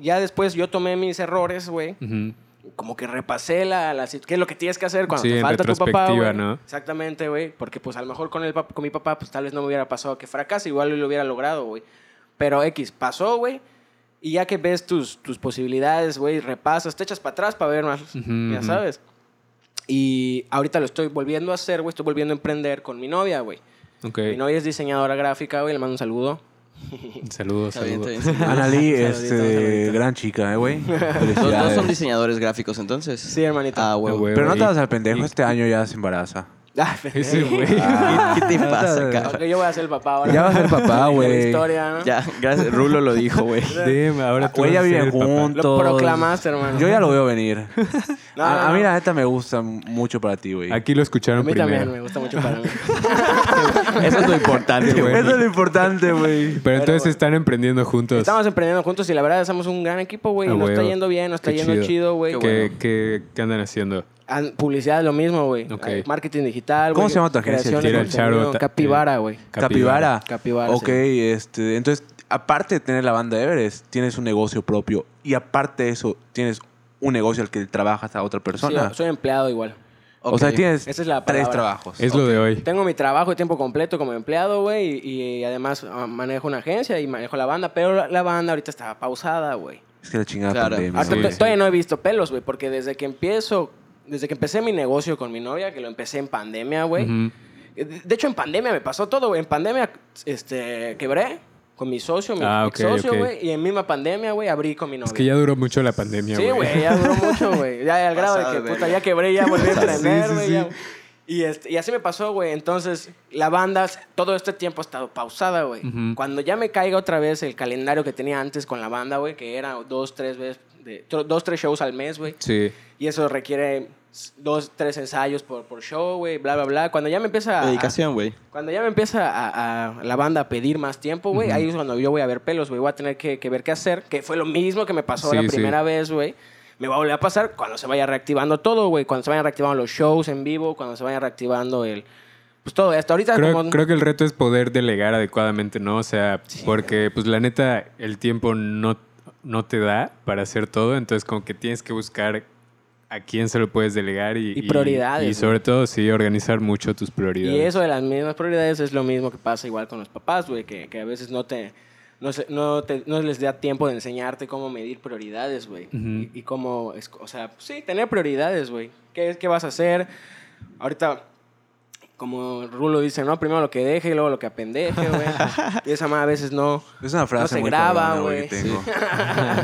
Ya después yo tomé mis errores, güey Ujú. como que repasé la, la qué es lo que tienes que hacer cuando Sí, te en falta tu papá, güey. ¿no? Exactamente, güey, porque pues a lo mejor con el con mi papá pues tal vez no me hubiera pasado que fracase, igual lo hubiera logrado, güey. Pero X pasó, güey. Y ya que ves tus, tus posibilidades, güey, repasas, te echas para atrás para ver más, Ujú, ya ujú. sabes. Y ahorita lo estoy volviendo a hacer, güey, estoy volviendo a emprender con mi novia, güey. Ok. Mi novia es diseñadora gráfica, güey, le mando un saludo. Saludos, saludos. Analí, este, gran chica, eh, güey. Los dos son diseñadores gráficos, entonces. Sí, hermanito. Ah, huevo. Pero no te vas al pendejo, este año ya se embaraza. Ah, Ese güey. ¿Qué te pasa, Ah, cabrón? Ok, yo voy a ser el papá ahora. Ya vas a ser papá, güey. historia, ¿no? Ya, gracias. Rulo lo dijo, güey. Damn, ahora tú Güey, ya a viven juntos. Lo proclamaste, hermano. Yo ya lo veo venir. No, a, no, a mí no. la neta me gusta mucho para ti, güey. Aquí lo A escucharon mí primero. también me gusta mucho para mí. Eso es lo importante, güey. Eso es lo importante, güey. Pero entonces están emprendiendo juntos. Estamos emprendiendo juntos y la verdad somos un gran equipo, güey. Ah, Nos está yendo bien, nos está Qué yendo chido. chido, güey. ¿Qué, qué, qué andan haciendo? Publicidad es lo mismo, güey. Ok. Hay Marketing digital, ¿Cómo se llama tu agencia? el charo, Capivara, güey. Capivara. Capivara, Ok, sí. este, entonces, aparte de tener la banda Everest, tienes un negocio propio. Y aparte de eso, tienes un negocio al que trabajas a otra persona. Sí, soy empleado igual. O sea, Ok. tienes Esa es la tres trabajos. Es lo de hoy. Tengo mi trabajo de tiempo completo como empleado, güey, y, y además ah, manejo una agencia y manejo la banda, pero la, la banda ahorita está pausada, güey. Es que la chingada Claro. pandemia, sí. Todavía no he visto pelos, güey, porque desde que empiezo, desde que empecé mi negocio con mi novia, que lo empecé en pandemia, güey. Ujú. De de hecho, en pandemia me pasó todo, güey. En pandemia, este, quebré con mi socio, mi Ah, ex ok, socio, güey. Y en misma pandemia, güey, abrí con mi novia. Es que ya duró mucho la pandemia, Sí, güey, ya duró mucho, güey. Ya al grado de que, de puta, ya quebré, ya volví a emprender, sí, güey. sí. ya. Y, este, y así me pasó, güey. Entonces, la banda, todo este tiempo ha estado pausada, güey. Ujú. Cuando ya me caiga otra vez el calendario que tenía antes con la banda, güey, que era dos, tres veces, de, dos, tres shows al mes, güey. Sí. Y eso requiere dos, tres ensayos por, por show, güey, bla, bla, bla. Cuando ya me empieza a... Dedicación, güey. Cuando ya me empieza a, a- la banda a pedir más tiempo, güey, ahí es cuando yo voy a ver pelos, güey. Voy a tener que, que ver qué hacer, que fue lo mismo que me pasó Sí, la sí. primera vez, güey. Me va a volver a pasar cuando se vaya reactivando todo, güey. Cuando se vayan reactivando los shows en vivo, cuando se vaya reactivando el... Pues todo, hasta ahorita Creo, como... creo que el reto es poder delegar adecuadamente, ¿no? O sea, porque pues la neta el tiempo no, no te da para hacer todo, entonces como que tienes que buscar a quién se lo puedes delegar y, Y prioridades, Y, sobre todo, sí, organizar mucho tus prioridades. Y eso de las mismas prioridades es lo mismo que pasa igual con los papás, güey, que, que a veces no te... No, se- no, te- no les da tiempo de enseñarte cómo medir prioridades, güey. Y, y cómo, es- o sea, sí, tener prioridades, güey. ¿Qué, ¿Qué vas a hacer? Ahorita, como Rulo dice, ¿no? Primero lo que deje y luego lo que apendeje, güey. y esa más a veces no... Es una frase No se muy graba, güey. que tengo.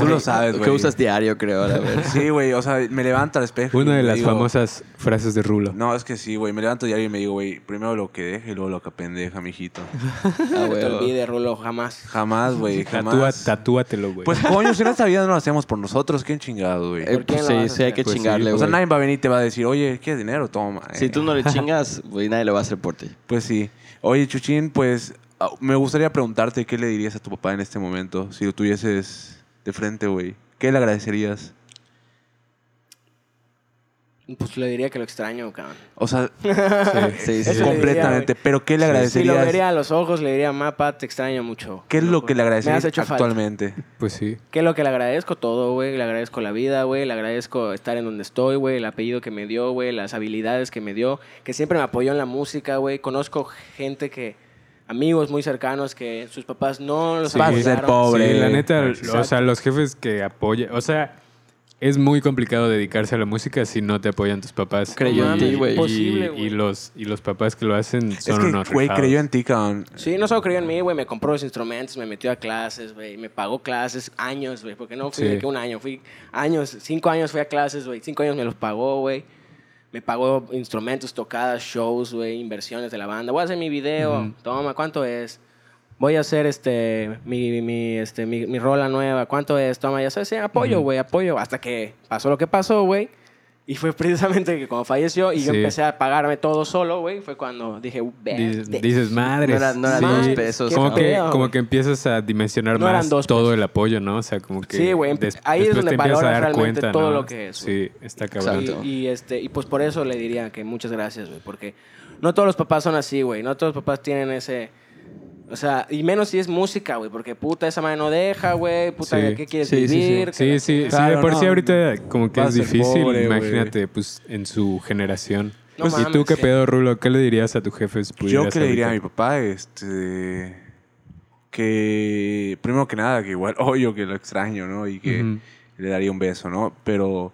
Tú lo sabes, güey. que usas diario, creo, a ver. Sí, güey. O sea, me levanto al espejo. Una de las digo- famosas frases de Rulo. No, es que sí, güey. Me levanto diario y me digo, güey, primero lo que deje y luego lo que pendeja, mijito. Ah, No te olvides, Rulo, jamás. Jamás, güey. Tatúa, Jamás. tatúatelo, güey. Pues coño, si en esta vida no lo hacemos por nosotros, ¿quién chingado, güey? Eh, ¿Por quién pues lo sí, sí hay que Pues sí. chingarle, o güey. sea, nadie va a venir y te va a decir, oye, ¿quieres dinero? Toma. eh. Si tú no le chingas, güey, nadie lo va a hacer por ti. Pues sí. Oye, Chuchín, pues ah, me gustaría preguntarte qué le dirías a tu papá en este momento si lo tuvieses de frente, güey. ¿Qué le agradecerías? Pues le diría que lo extraño, cabrón. O sea, Sí, sí, completamente. Pero ¿qué le Si lo agradecerías? vería a los ojos, le diría, Mapa, te extraño mucho. ¿Qué es lo que le agradecerías falta. actualmente? Pues sí. ¿Qué es lo que le agradezco? Todo, güey. Le agradezco la vida, güey. Le agradezco estar en donde estoy, güey. El apellido que me dio, güey. Las habilidades que me dio. Que siempre me apoyó en la música, güey. Conozco gente que... Amigos muy cercanos que sus papás no los Sí. Ser apoyaron. pobre. Sí, la neta, Exacto. o sea, los jefes que apoyan, o sea, es muy complicado dedicarse a la música si no te apoyan tus papás. Creyó en ti, güey. y- los, y los papás que lo hacen Es son que, unos güey, creyó en ti, cabrón. Sí, no solo creyó en mí, güey. Me compró los instrumentos, me metió a clases, güey. Me pagó clases años, güey. Porque no fui Sí. de que un año. Fui años, cinco años fui a clases, güey. Cinco años me los pagó, güey. Me pagó instrumentos, tocadas, shows, güey. Inversiones de la banda. Voy a hacer mi video. Toma, ¿cuánto es? Voy a hacer este mi, mi, este, mi, mi rola nueva. ¿Cuánto es? Toma, ya sabes, sí, apoyo, güey, apoyo. Hasta que pasó lo que pasó, güey. Y fue precisamente que cuando falleció y yo Sí. empecé a pagarme todo solo, güey, fue cuando dije, Dices, "Vete". dices, madre. No era- no eran dos pesos, Como ¿no? que, pedo, como que empiezas a dimensionar No más dos todo pesos. el apoyo, ¿no? O sea, como que. Sí, güey, ahí es donde te empiezas a valoras dar realmente cuenta, todo ¿no? lo que es, Sí, está cabrón. Y, y, este, y pues por eso le diría que muchas gracias, güey, porque no todos los papás son así, güey, no todos los papás tienen ese... O sea, y menos si es música, güey, porque puta, esa madre no deja, güey, puta, Sí. ¿de qué quieres Sí, sí, sí. vivir? Sí, sí, sí, Claro, de por sí no. ahorita como que Va a es ser difícil, pobre, güey. imagínate, pues en su generación. No ¿Y mames, tú qué sí. pedo, Rulo? ¿Qué le dirías a tu jefe si Yo pudieras qué le diría a mi ahorita? papá, este... Que, primero que nada, que igual, obvio que lo extraño, ¿no? Y que Ujú. le daría un beso, ¿no? Pero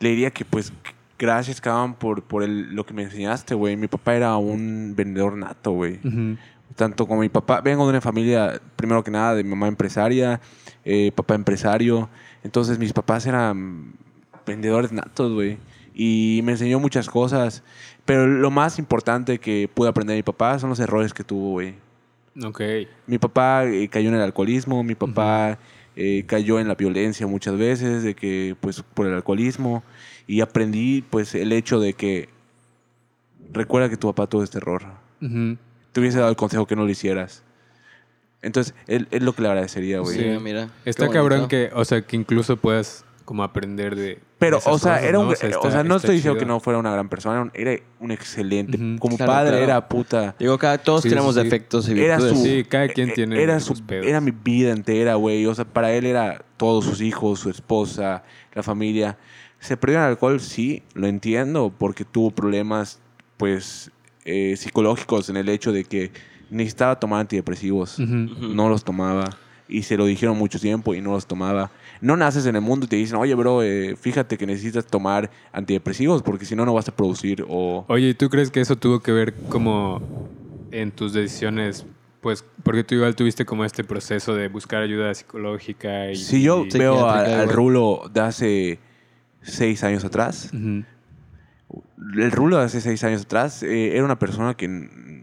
le diría que, pues, gracias, cabrón, por, por el- lo que me enseñaste, güey. Mi papá era un vendedor nato, güey. Ujú. Tanto con mi papá. Vengo de una familia, primero que nada, de mi mamá empresaria, eh, papá empresario. Entonces mis papás eran vendedores natos, güey. Y me enseñó muchas cosas. Pero lo más importante que pude aprender de mi papá son los errores que tuvo, güey. Ok. Mi papá eh, cayó en el alcoholismo, mi papá eh, cayó en la violencia muchas veces, de que, pues, por el alcoholismo. Y aprendí, pues, el hecho de que recuerda que tu papá tuvo este error. Ujú. Te hubiese dado el consejo que no lo hicieras. Entonces, él- es lo que le agradecería, güey. Sí, mira. Está cabrón que, o sea, que incluso puedas como aprender de. Pero, de esas o sea, cosas, era un, ¿no? o O sea, sea, está- no estoy diciendo que no fuera una gran persona, era un- era un excelente. Ujú. Como Claro, padre claro. era puta. Digo, cada, todos Sí, tenemos sí, defectos y Era virtudes. su, Sí, cada quien eh, tiene era sus su, pedos. Era mi vida entera, güey. O sea, para él era todos sus hijos, su esposa, la familia. Se perdió el alcohol, sí, lo entiendo, porque tuvo problemas, pues, eh, psicológicos en el hecho de que necesitaba tomar antidepresivos. No los tomaba. Y se lo dijeron mucho tiempo y no los tomaba. No naces en el mundo y te dicen, oye, bro, eh, fíjate que necesitas tomar antidepresivos porque si no, no vas a producir. O... Oye, ¿y tú crees que eso tuvo que ver como en tus decisiones? Pues porque tú igual tuviste como este proceso de buscar ayuda psicológica y... Si yo y- veo al. Rulo de hace seis años atrás. El Rulo de hace seis años atrás eh, era una persona que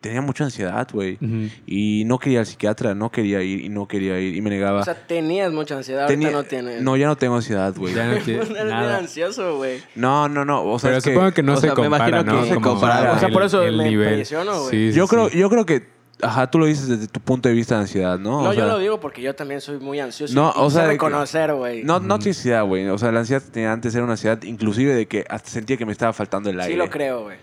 tenía mucha ansiedad, güey. Ujú. Y no quería al psiquiatra, no quería ir y no quería ir y me negaba. O sea, tenías mucha ansiedad, Tenía- ahorita no tienes. No, ya no tengo ansiedad, güey. Ya no tiene Eres bien nada. ansioso, güey. No, no, no. O sea, Pero es que supongo que no o se sea, me compara, imagino ¿no? que no se compara. O sea, por eso el me nivel. impresiono, güey. Sí, sí, yo creo, sí. yo creo que, ajá, tú lo dices desde tu punto de vista de ansiedad, ¿no? No, O yo sea, lo digo porque yo también soy muy ansioso. No, y o sea, reconocer, güey. No, no tienes idea, güey. O sea, la ansiedad tenía antes era una ansiedad inclusive de que hasta sentía que me estaba faltando el aire. sí lo creo, güey.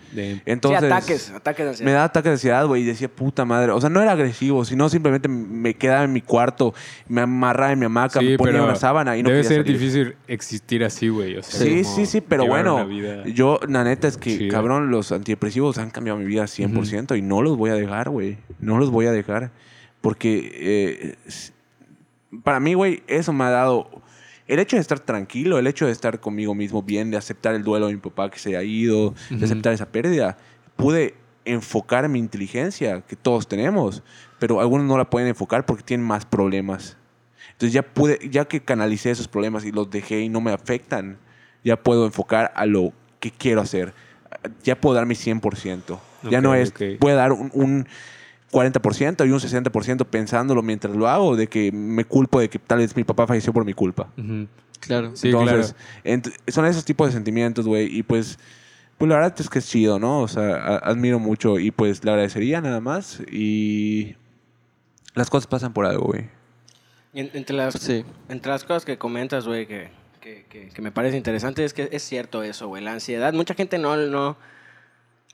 Entonces, sí, ataques, ataques de ansiedad. Me daba ataques de ansiedad, güey, y decía, puta madre. O sea, no era agresivo, sino simplemente me quedaba en mi cuarto, me amarraba en mi hamaca, me Sí, ponía pero una sábana y no debe quería ser salir. difícil existir así, güey. O sea, Sí, sí, sí, pero bueno, yo, la neta es que, chida. cabrón, los antidepresivos han cambiado mi vida 100% y no los voy a dejar, güey. No los voy a dejar. Porque eh, para mí, güey, eso me ha dado... El hecho de estar tranquilo, el hecho de estar conmigo mismo bien, de aceptar el duelo de mi papá que se ha ido, de aceptar esa pérdida, pude enfocar mi inteligencia, que todos tenemos, pero algunos no la pueden enfocar porque tienen más problemas. Entonces ya pude, ya que canalicé esos problemas y los dejé y no me afectan, ya puedo enfocar a lo que quiero hacer. Ya puedo dar mi 100%. ya no es, ok. voy a dar un, un 40% y un 60% pensándolo mientras lo hago, de que me culpo de que tal vez mi papá falleció por mi culpa. Claro. Sí, Entonces, claro. ent- son esos tipos de sentimientos, güey. Y pues, pues la verdad es que es chido, ¿no? O sea, admiro mucho y pues le agradecería nada más. Y las cosas pasan por algo, güey. En- entre, las, Sí. entre las cosas que comentas, güey, que, que, que- que me parece interesante, es que es cierto eso, güey. La ansiedad, mucha gente no, no,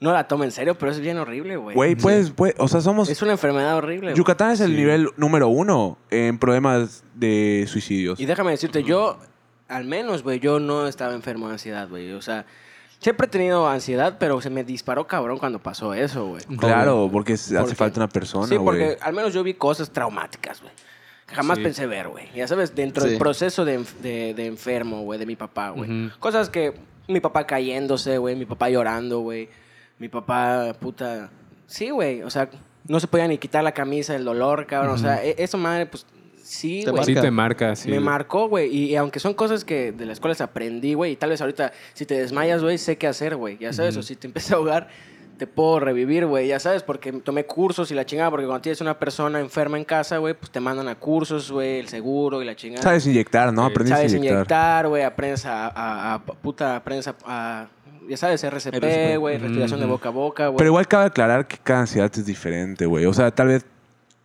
no la toma en serio, pero es bien horrible, güey. Güey, pues, pues, o sea, somos... Es una enfermedad horrible. güey. Yucatán es el Sí. nivel número uno en problemas de suicidios. Y déjame decirte, yo, al menos, güey, yo no estaba enfermo de ansiedad, güey. O sea, siempre he tenido ansiedad, pero se me disparó cabrón cuando pasó eso, güey. Claro, porque hace Porque- falta una persona, Sí, porque güey. al menos yo vi cosas traumáticas, güey. que Jamás Sí. pensé ver, güey. Ya sabes, dentro Sí. del proceso de, de- de enfermo, güey, de mi papá, güey. Cosas que mi papá cayéndose, güey, mi papá llorando, güey. Mi papá, puta... Sí, güey, o sea, no se podía ni quitar la camisa del dolor, cabrón. O sea, e- eso, madre, pues, sí, Te güey. Sí marca. te marca, sí. Me marcó, güey. Y, y aunque son cosas que de las cuales aprendí, güey, y tal vez ahorita, si te desmayas, güey, sé qué hacer, güey. Ya sabes, o si te empieza a ahogar, te puedo revivir, güey. Ya sabes, porque tomé cursos y la chingada, porque cuando tienes una persona enferma en casa, güey, pues te mandan a cursos, güey, el seguro y la chingada. Sabes inyectar, ¿no? Sí. Aprendiste a Sabes inyectar. inyectar, güey, aprendes a, a- a- puta, aprendes a, a- ya sabes, RCP, güey, respiración de boca a boca, güey. Pero igual cabe aclarar que cada ansiedad es diferente, güey. O sea, tal vez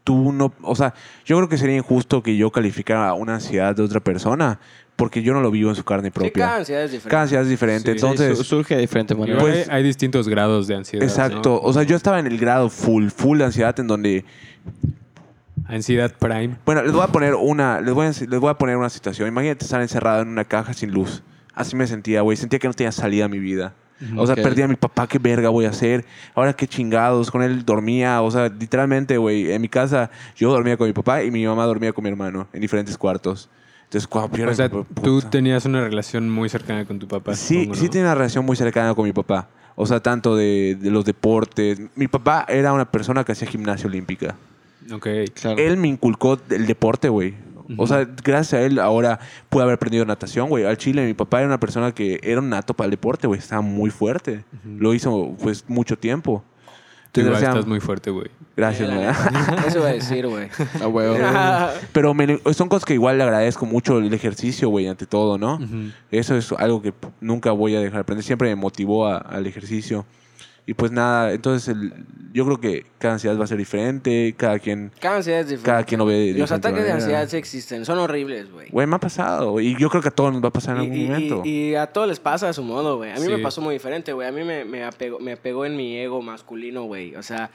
tú no... O sea, yo creo que sería injusto que yo calificara una ansiedad de otra persona porque yo no lo vivo en su carne sí, propia. cada ansiedad es diferente. Cada ansiedad es diferente. Sí. Sí, Entonces, su- surge de diferente manera. Pues- hay, hay distintos grados de ansiedad. exacto. ¿no? O sea, yo estaba en el grado full, full de ansiedad en donde... Ansiedad prime. Bueno, les voy a poner una... Les voy a, les voy a poner una situación. Imagínate estar encerrado en una caja sin luz. Así me sentía, güey. Sentía que no tenía salida a mi vida. O sea, Ok. perdí a mi papá, qué verga voy a hacer. Ahora qué chingados, con él dormía. O sea, literalmente, güey, en mi casa yo dormía con mi papá y mi mamá dormía con mi hermano en diferentes cuartos. Entonces, cuando O pierdes sea, tú tenías una relación muy cercana con tu papá. Sí, supongo, sí tenía una relación muy cercana con mi papá. O sea, tanto de, de los deportes. Mi papá era una persona que hacía gimnasia olímpica. Ok. Claro. Él me inculcó el deporte, güey. O sea, gracias a él ahora pude haber aprendido natación, güey. Al Chile, mi papá era una persona que era un nato para el deporte, güey. Estaba muy fuerte. Lo hizo, pues, mucho tiempo. Tú igual estás muy fuerte, güey. Gracias, güey. Eso iba a decir, güey. A huevo. Pero me- son cosas que igual le agradezco mucho el ejercicio, güey, ante todo, ¿no? Eso es algo que nunca voy a dejar de aprender. Siempre me motivó a- al ejercicio. Y pues nada, entonces el- yo creo que cada ansiedad va a ser diferente, cada quien... Cada ansiedad es diferente. Cada quien lo ve de Los ataques de ansiedad sí existen. Son horribles, güey. Güey, me ha pasado, güey, y yo creo que a todos nos va a pasar en Y, algún y- momento. y- y a todos les pasa a su modo, güey. A mí Sí. me pasó muy diferente, güey. A mí me, me, apegó, me apegó en mi ego masculino, güey. O sea,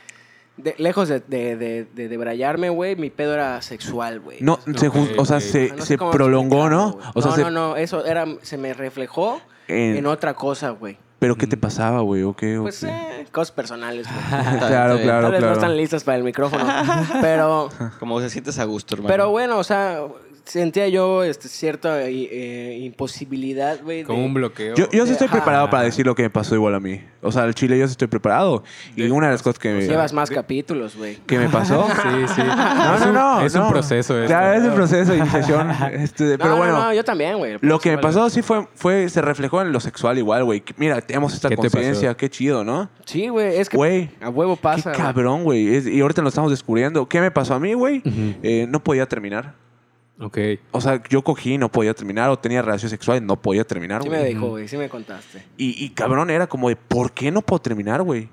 de- lejos de, de, de, de debrayarme, güey, mi pedo era sexual, güey. no, se o sea, se, Ah, no se prolongó, ¿no? O sea, no, se- no, no, eso era, se me reflejó en- en otra cosa, güey. ¿Pero qué te pasaba, güey? ¿O qué? ¿O Pues, qué? eh, cosas personales, güey. claro, bien. claro, Tal vez no claro. están listas para el micrófono. Pero, Como te sientes a gusto, hermano. pero bueno, o sea, sentía yo este, cierta eh, imposibilidad, güey. Como de- un bloqueo. Yo, yo sí estoy Ajá. preparado para decir lo que me pasó igual a mí. O sea, al chile yo sí estoy preparado. Y De- una de las cosas que me, Llevas más capítulos, güey. que me pasó... Sí, sí. No, es no, un, no. Es un no. proceso esto. Claro, es un proceso de iniciación. Este, pero no, bueno, no, no, yo también, güey. lo que me pasó sí fue, fue, se reflejó en lo sexual igual, güey. Mira, tenemos esta ¿Qué te conciencia, pasó? qué chido, ¿no? Sí, güey, es que Güey, a huevo pasa. qué cabrón, güey. Y ahorita lo estamos descubriendo. ¿Qué me pasó a mí, güey? Ujú. Eh, no podía terminar. Ok. O sea, yo cogí y no podía terminar, o tenía relaciones sexuales, no podía terminar, Sí me güey. dijo, güey, sí me contaste. Y, y cabrón, era como de, ¿por qué no puedo terminar, güey?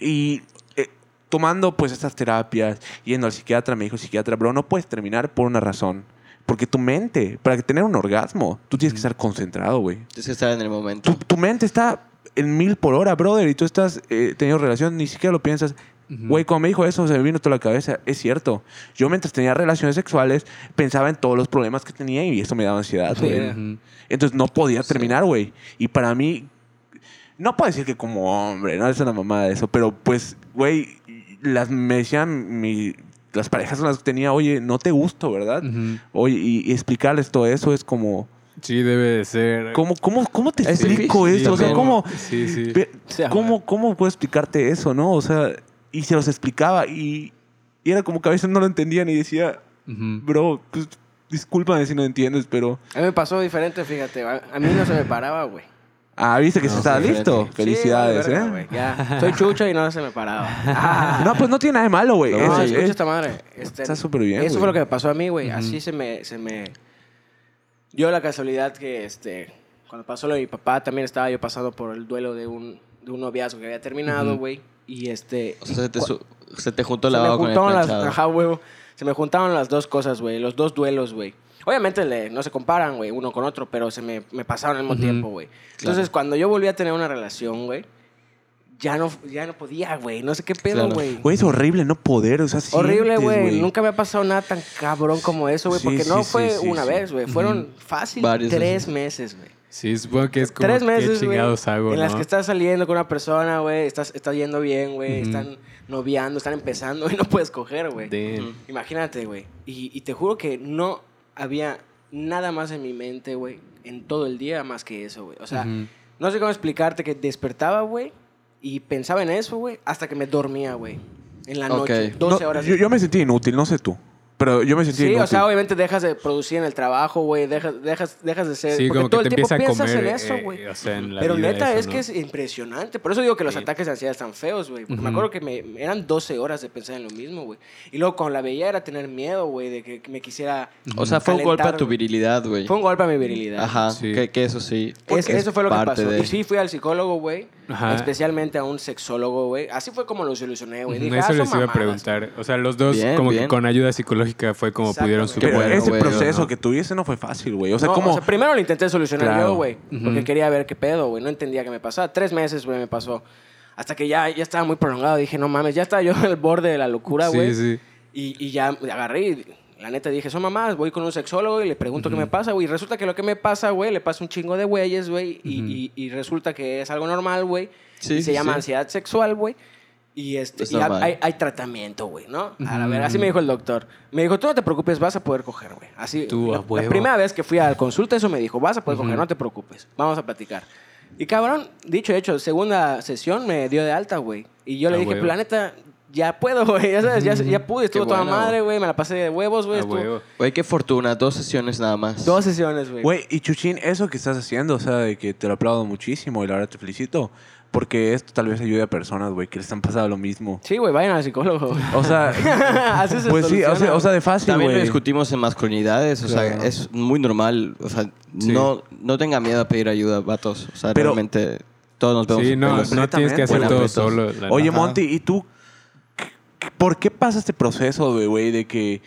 Y eh, tomando pues estas terapias, yendo al psiquiatra, me dijo el psiquiatra, bro, no puedes terminar por una razón. Porque tu mente, para que tener un orgasmo, tú tienes que estar concentrado, güey. Tienes que estar en el momento. Tu, tu mente está en mil por hora, brother, y tú estás eh, teniendo relación, ni siquiera lo piensas. Güey, cuando me dijo eso, se me vino toda la cabeza. Es cierto. Yo mientras tenía relaciones sexuales, pensaba en todos los problemas que tenía y eso me daba ansiedad, Sí. güey. Entonces no podía terminar, güey. Y para mí, no puedo decir que como hombre, no es una mamada de eso, pero pues, güey, las, me decían mi- las parejas con las que tenía, oye, no te gusto, ¿verdad? Oye, y, y explicarles todo eso es como, Sí, debe de ser. ¿cómo, cómo, cómo te Es explico difícil esto? O sea. ¿cómo, Sí, sí. Sí, ¿cómo, ¿cómo puedo explicarte eso, no? O sea, y se los explicaba y, y era como que a veces no lo entendían y decía, bro, pues discúlpame si no entiendes, pero... A mí me pasó diferente, fíjate. A, mí no se me paraba, güey. Ah, viste que No, se estaba listo. Felicidades, ¿eh? güey, Ya, soy chucho y no se me paraba. No, pues no tiene nada de malo, güey. No, Es- No, es- escucha esta madre. Este, Está súper bien, Eso güey. fue lo que me pasó a mí, güey. Así se me, se me dio la casualidad que, este, cuando pasó lo de mi papá, también estaba yo pasando por el duelo de un, de un noviazgo que había terminado, güey. Y este... O sea, se te, se te juntó se la me baba con el juntaron las, ajá, huevo. Se me juntaron las dos cosas, güey. Los dos duelos, güey. Obviamente le- no se comparan, güey, uno con otro, pero se me, me pasaron al mismo tiempo, güey. Entonces, cuando yo volví a tener una relación, güey, ya no, ya no podía, güey. No sé qué pedo, Claro. güey. Güey, es horrible no poder, o sea, Horrible, güey. Nunca me ha pasado nada tan cabrón como eso, güey. Sí, Porque no sí, fue una sí. vez, güey. Fueron fácil tres meses, güey. Sí, supongo que es como. Tres meses, ¿Qué güey. chingados hago, En las que estás saliendo con una persona, güey. Estás, estás yendo bien, güey. Están noviando, están empezando y no puedes coger, güey. Imagínate, güey. Y, y te juro que no había nada más en mi mente, güey, en todo el día más que eso, güey. O sea, no sé cómo explicarte que despertaba, güey, y pensaba en eso, güey, hasta que me dormía, güey. En la noche, No, 12 horas. yo, yo me sentí inútil, no sé tú. Pero yo me sentí Sí, inútil. o sea, obviamente dejas de producir en el trabajo, güey, dejas, dejas, dejas de ser... Sí, porque como todo que te el tiempo empieza a piensas comer. en eso, eh, güey. o sea, Pero vida neta, eso, es ¿no? que es impresionante. Por eso digo que los Sí. ataques de ansiedad están feos, güey. Porque me Ujú. acuerdo que me, eran 12 horas de pensar en lo mismo, güey. Y luego cuando la veía era tener miedo, güey, de que me quisiera... O sea, fue un golpe a tu virilidad, güey. Fue un golpe a mi virilidad. Ajá, Sí. que, que eso sí. Es- eso fue lo que pasó. de- Y sí, fui al psicólogo, güey. Ajá. Especialmente a un sexólogo, güey. Así fue como lo solucioné, güey. Dije, Eso ah, les iba a preguntar. O sea, los dos, Bien, como bien. que con ayuda psicológica fue como pudieron güey. Pero ese güey, proceso ¿no? que tuviste no fue fácil, güey. O sea, No, como... o sea, primero lo intenté solucionar Claro. yo, güey. Porque Ujú. quería ver qué pedo, güey. No entendía qué me pasaba. Tres meses, güey, me pasó. Hasta que ya, ya estaba muy prolongado. Dije, no mames, ya estaba yo en el borde de la locura, güey. Sí, sí. Y, y ya agarré y la neta dije, son mamás, voy con un sexólogo y le pregunto qué me pasa, güey. Y resulta que lo que me pasa, güey, le pasa un chingo de güeyes, güey. y, y- y resulta que es algo normal, güey. Sí, se sí, llama ansiedad sexual, güey. Y, este, Es y ha- normal. hay, hay tratamiento, güey, ¿no? A la Ujú. ver, así me dijo el doctor. Me dijo, tú no te preocupes, vas a poder coger, güey. Así, Tú, la, primera vez que fui a la consulta, eso me dijo, vas a poder coger, no te preocupes. Vamos a platicar. Y cabrón, dicho hecho, segunda sesión me dio de alta, güey. Y yo le dije, huevo. planeta, ya puedo, güey. Ya, sabes, ya, ya pude, estuvo toda bueno. madre, güey. Me la pasé de huevos, güey. Estuvo-. Güey, qué fortuna. Dos sesiones nada más. Dos sesiones, güey. Güey, y Chuchín, eso que estás haciendo, o sea, de que te lo aplaudo muchísimo y la verdad te felicito. Porque esto tal vez ayude a personas, güey, que les han pasado lo mismo. Sí, güey, vayan al psicólogo. O sea, Así se pues sí, o sea, soluciona. o sea, de fácil, También lo güey. discutimos en masculinidades, o Claro. sea, es muy normal, o sea, Sí. no, no tenga miedo a pedir ayuda, vatos, o sea, Pero- realmente todos nos vemos Sí, no, no tienes que hacer todo solo. Oye. Monty, ¿y tú por qué pasa este proceso, de, güey, de que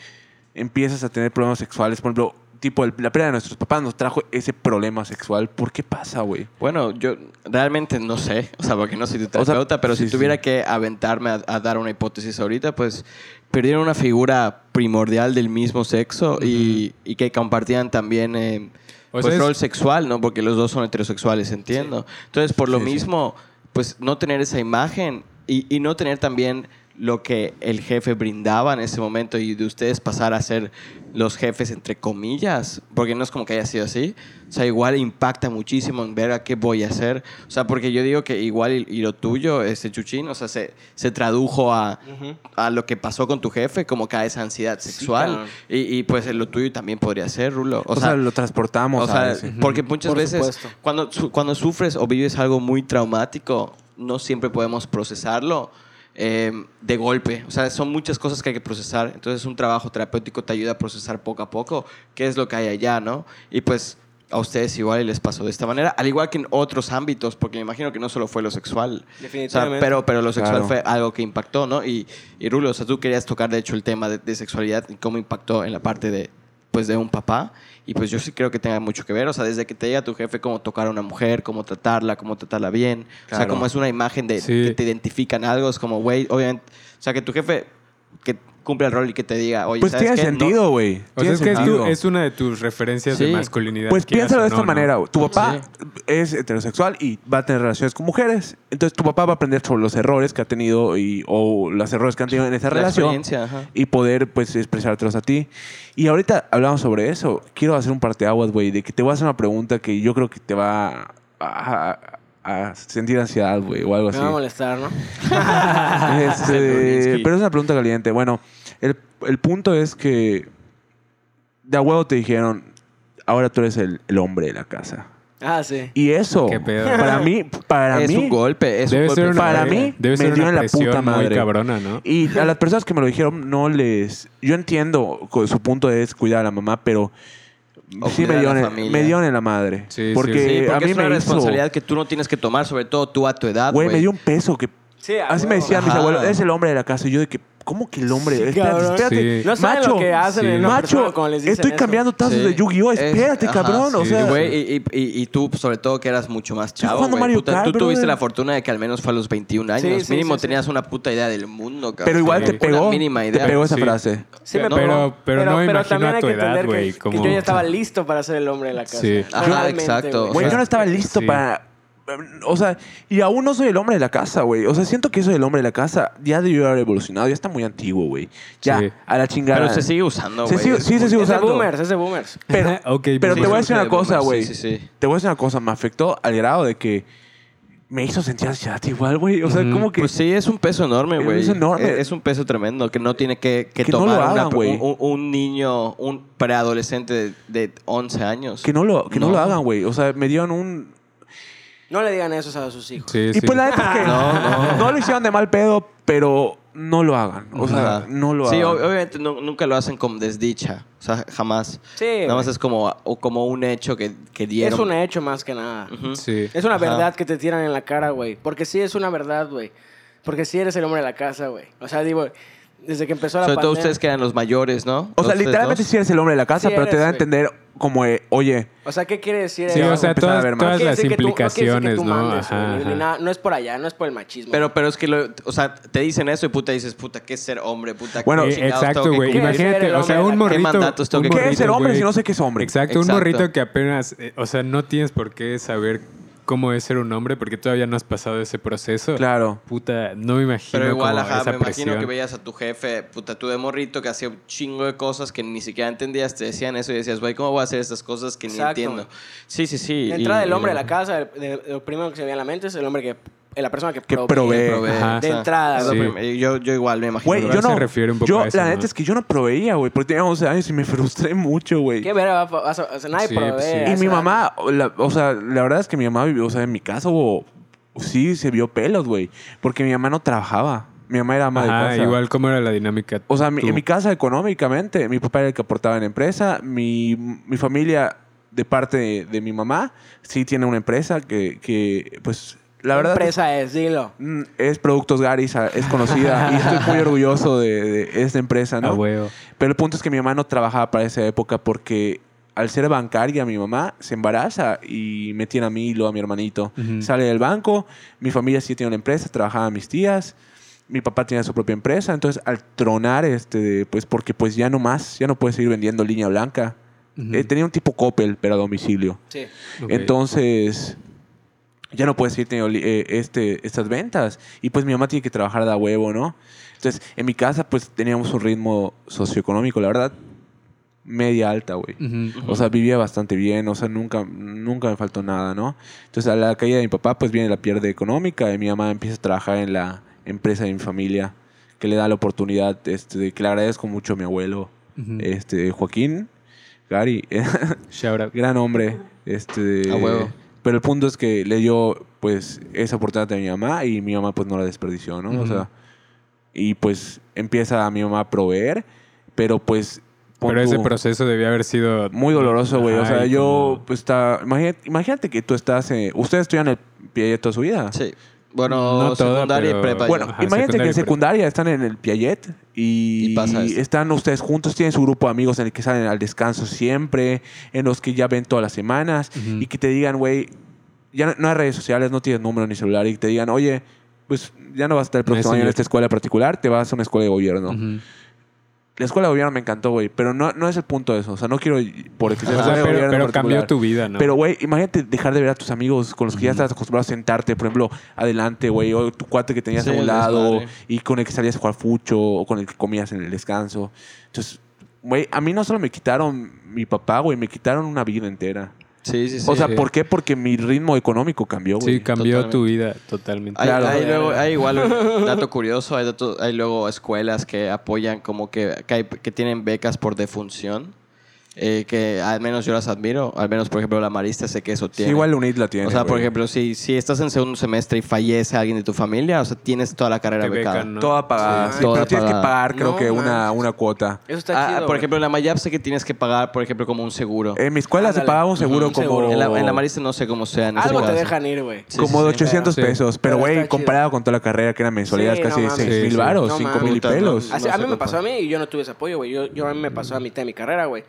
empiezas a tener problemas sexuales? Por ejemplo, tipo, el- la pérdida de nuestros papás nos trajo ese problema sexual. ¿Por qué pasa, güey? Bueno, yo realmente no sé, o sea, porque no soy tu O sea, terapeuta, pero sí, si tuviera sí. que aventarme a, a dar una hipótesis ahorita, pues perdieron una figura primordial del mismo sexo y, y que compartían también eh, pues, es- rol sexual, ¿no? Porque los dos son heterosexuales, entiendo. Entonces, por lo Sí, sí. mismo, pues no tener esa imagen y, y no tener también lo que el jefe brindaba en ese momento y de ustedes pasar a ser los jefes entre comillas, porque no es como que haya sido así. O sea, igual impacta muchísimo en ver a qué voy a hacer. O sea, porque yo digo que igual y, y lo tuyo, este chuchín, o sea, se, se tradujo a, Ujú. a lo que pasó con tu jefe, como que a esa ansiedad sexual. cabrón. y, y, pues lo tuyo también podría ser, Rulo. O, sea, lo transportamos o sea, a porque muchas Por veces supuesto. cuando, su- cuando sufres o vives algo muy traumático, no siempre podemos procesarlo eh, de golpe. O sea, son muchas cosas que hay que procesar. Entonces, un trabajo terapéutico te ayuda a procesar poco a poco qué es lo que hay allá, ¿no? Y pues a ustedes igual y les pasó de esta manera, al igual que en otros ámbitos, porque me imagino que no solo fue lo sexual. O sea, Definitivamente. pero, pero lo sexual Claro. fue algo que impactó, ¿no? Y, y Rulo, o sea, tú querías tocar, de hecho, el tema de, de sexualidad y cómo impactó en la parte de, pues, de un papá. Y pues yo sí creo que tenga mucho que ver. O sea, desde que te llega tu jefe, cómo tocar a una mujer, cómo tratarla, cómo tratarla bien. O sea, como es una imagen de Sí. que te identifican algo. Es como, güey, obviamente. O sea, que tu jefe que cumple el rol y que te diga, oye, Pues ¿sabes tiene qué? No- sentido, güey. O sea, Tiene es que es, tu- sentido. es una de tus referencias de Sí. masculinidad. Pues quieras piénsalo o de esta no, ¿no? manera. Tu papá Sí. es heterosexual y va a tener relaciones con mujeres. Entonces tu papá va a aprender sobre los errores que ha tenido y, o los errores que han tenido en esa la relación experiencia, ajá. y poder pues expresártelos a ti. Y ahorita hablamos sobre eso. Quiero hacer un parteaguas, güey, de que te voy a hacer una pregunta que yo creo que te va a, a- a sentir ansiedad, güey, o algo Me así. va a molestar, ¿no? Este, pero es una pregunta caliente. Bueno, el, el punto es que de a huevo te dijeron, ahora tú eres el, el hombre de la casa. Ah, sí. Y eso, Qué pedo. para mí, para es mí, un golpe. Es Debe un ser golpe una, para mí, debe me ser dio una en la presión puta muy madre. cabrona, ¿no? y a las personas que me lo dijeron, no les... Yo entiendo, que su punto es cuidar a la mamá, pero O sí me dio, a la en, familia. me dio en la madre. Sí, porque, sí. Sí, porque a mí es una me hizo... responsabilidad que tú no tienes que tomar, sobre todo tú a tu edad, güey. me dio un peso que... Sí, a Así me decían mis Ajá. abuelos, es el hombre de la casa. Y yo de que, ¿cómo que el hombre? Sí, espérate, cabrón. espérate. Sí. No saben Macho, lo que hacen sí. en una persona Macho, cuando les dicen estoy eso. cambiando tazos Sí. de Yu-Gi-Oh! Es- Espérate, ajá, cabrón. o sí, sea, Güey, y, y- y- y tú, sobre todo, que eras mucho más chavo. jugando güey, Mario puta, Kart, Tú tuviste la fortuna de que al menos fue a los 21 años. Sí, sí, Mínimo sí, sí. tenías una puta idea del mundo, cabrón. pero igual Sí. te Una pegó. mínima Te idea. pegó esa Sí. frase. Sí me Pero- pegó. pero no me imagino también a hay tu que edad, entender güey, que, como- yo ya estaba listo para ser el hombre de la casa. Sí. Ajá, Realmente, exacto. güey. Güey, O yo no estaba listo sí. para. O sea, y aún no soy el hombre de la casa, güey. O sea, siento que soy el hombre de la casa. Ya debió haber evolucionado. Ya está muy antiguo, güey. Ya, Sí. a la chingada. Pero se sigue usando, Se güey. sigue- Es sí, se sigue Es de usando. boomers, es de boomers. Pero, Ok, pero sí, te voy a decir una de cosa, güey. Sí, sí, sí. Te voy a decir una cosa. Me afectó al grado de que me hizo sentir ansiedad igual, güey. O sea, Ujú. como que. Pues sí, es un peso enorme, Es güey. enorme. Es un peso tremendo que no tiene que, que Que no tomar lo una- hagan, güey. un, un niño, un preadolescente de, de 11 años. que no lo, que no. No. lo hagan, güey. O sea, me dieron un. No le digan eso a sus hijos. Sí, Y sí. pues la neta es que No, no, no. lo hicieron de mal pedo, pero no lo hagan. O sea, Ajá. no lo Sí, hagan. ob- obviamente no- nunca lo hacen con desdicha. O sea, jamás. Sí, Nada más es como, o como un hecho que, que dieron. Es un hecho más que nada. Sí. Es una Ajá. verdad que te tiran en la cara, güey. Porque sí es una verdad, güey. Porque sí eres el hombre de la casa, güey. O sea, digo, desde que empezó la Sobre todo pandemia- ustedes que eran los mayores, ¿no? O sea, ustedes literalmente dos. sí eres el hombre de la casa, Sí pero te eres, da a güey. entender como, eh, oye, O sea, ¿qué quiere decir? Sí, eso? o sea, empezar a todas, ver más. todas quiere las decir que tú- no quiere decir que implicaciones, ¿no? mandes, Ajá, güey, ni ajá. nada. No es por allá, no es por el machismo. Pero, pero es que, lo, o sea, te dicen eso y puta dices, puta, ¿qué es ser hombre? Puta, ¿qué Bueno, Eh, chingados exacto, que güey. cumplir? Imagínate, o sea, ¿Qué un morrito. mandatos tengo un que ¿qué es morrito, ser hombre güey. si no sé qué es hombre? Exacto, un Exacto. morrito que apenas, eh, o sea, no tienes por qué saber cómo es ser un hombre, porque todavía no has pasado ese proceso. Claro. Puta, no me imagino Pero igual, ajá, esa me presión. imagino que veías a tu jefe, puta, tú de morrito, que hacía un chingo de cosas que ni siquiera entendías, te decían eso y decías, güey, ¿cómo voy a hacer estas cosas que ni Exacto. entiendo? Sí, sí, sí. La y- entrada del y hombre a la casa, de- de- lo primero que se ve en la mente es el hombre que... La persona que, Que provee. provee. provee, Ajá. De o sea, entrada, Sí. Yo, yo igual me imagino. Güey, yo se no. refiere un poco yo, a eso, la ¿no? neta es que yo no proveía, güey, porque tenía 11 años y me frustré mucho, güey. ¿Qué verga va a- o nadie Sí, provee. pues sí. Y mi mamá, la- o sea, la verdad es que mi mamá vivió, o sea, en mi casa hubo, sí se vio pelos, güey, porque mi mamá no trabajaba. Mi mamá era ama de Ajá, casa. igual, ¿cómo era la dinámica? O sea, mi- en mi casa económicamente, mi papá era el que aportaba en la empresa, mi, mi familia de parte de, de mi mamá sí tiene una empresa que, que pues, la ¿Qué verdad... empresa es? Dilo. mm, Es Productos Garis, ah, es conocida y estoy muy orgulloso de, de esta empresa, ¿no? huevo. Pero el punto es que mi mamá no trabajaba para esa época porque al ser bancaria, mi mamá se embaraza y me tiene a mí y luego a mi hermanito. Sale del banco, mi familia sí tiene una empresa, trabajaban mis tías, mi papá tenía su propia empresa, entonces al tronar, este, pues porque pues ya no más, ya no puedes seguir vendiendo línea blanca. Eh, tenía un tipo Coppel, pero a domicilio. Sí. Entonces, ya no puedes seguir teniendo li- eh, este, estas ventas. Y pues mi mamá tiene que trabajar de a huevo, ¿no? Entonces, en mi casa, pues teníamos un ritmo socioeconómico, la verdad, media alta, güey. O sea, vivía bastante bien, o sea, nunca, nunca me faltó nada, ¿no? Entonces, a la caída de mi papá, pues viene la pierde económica y mi mamá empieza a trabajar en la empresa de mi familia, que le da la oportunidad, este, de- que le agradezco mucho a mi abuelo, este, Joaquín, Gary, gran hombre, este... A huevo. Pero el punto es que le dio, pues, esa oportunidad a mi mamá y mi mamá, pues, no la desperdició, ¿no? O sea, y pues empieza a mi mamá a proveer, pero pues... Pero ese proceso debía haber sido... muy doloroso, güey. O sea, yo, pues, está... Imagínate, imagínate que tú estás... eh, ustedes estudian el Piaget toda su vida. Sí. Bueno, No toda, secundaria pero- y prepa. Bueno. Ajá, imagínate que en secundaria están en el Piaget y, Y pasa esto. están ustedes juntos, tienen su grupo de amigos en el que salen al descanso siempre, en los que ya ven todas las semanas y que te digan, güey, ya no, no hay redes sociales, no tienes número ni celular y que te digan, oye, pues ya no vas a estar el próximo año en esta escuela particular, te vas a una escuela de gobierno. La escuela de gobierno me encantó, güey, pero no, no es el punto de eso. O sea, no quiero por que sea O escuela sea, de pero, gobierno pero cambió tu vida, ¿no? Pero, güey, imagínate dejar de ver a tus amigos con los que ya estás acostumbrado a sentarte, por ejemplo, adelante, güey, o tu cuate que tenías Sí, a un lado desmadre. y con el que salías a jugar fucho o con el que comías en el descanso. Entonces, güey, a mí no solo me quitaron mi papá, güey, me quitaron una vida entera. Sí, sí, sí. o sea, sí. ¿por qué? Porque mi ritmo económico cambió, güey. sí, cambió totalmente. tu vida totalmente. Hay, Claro. hay luego, hay igual un dato curioso, hay, dato- hay luego escuelas que apoyan como que, que, hay- que tienen becas por defunción, eh, que al menos yo las admiro, al menos por ejemplo la Marista sé que eso Sí, tiene. igual la UNIT la tiene. o sea, por güey. ejemplo, si, si estás en segundo semestre y fallece alguien de tu familia, o sea, tienes toda la carrera Te becada. becan, ¿no? Toda pagada. Sí, Sí, toda pero tienes que pagar, creo No que una, una cuota. Eso está Ah, chido. por güey. ejemplo, en la Mayap sé que tienes que pagar, por ejemplo, como un seguro. En mi escuela se Ándale. pagaba un seguro Ujú, como... seguro. en, la, en la Marista no sé cómo sea en Algo te dejan ir, güey. Sí, como sí, de sí. 800 Sí. pesos. Pero, Pero güey, comparado con toda la carrera que eran mensualidades Sí, no casi mames. 6 Sí, mil sí. varos, No 5 mames. mil pelos. A mí me pasó a mí y yo no tuve ese apoyo, güey. Yo, yo a mí me pasó a mitad de mi carrera, güey.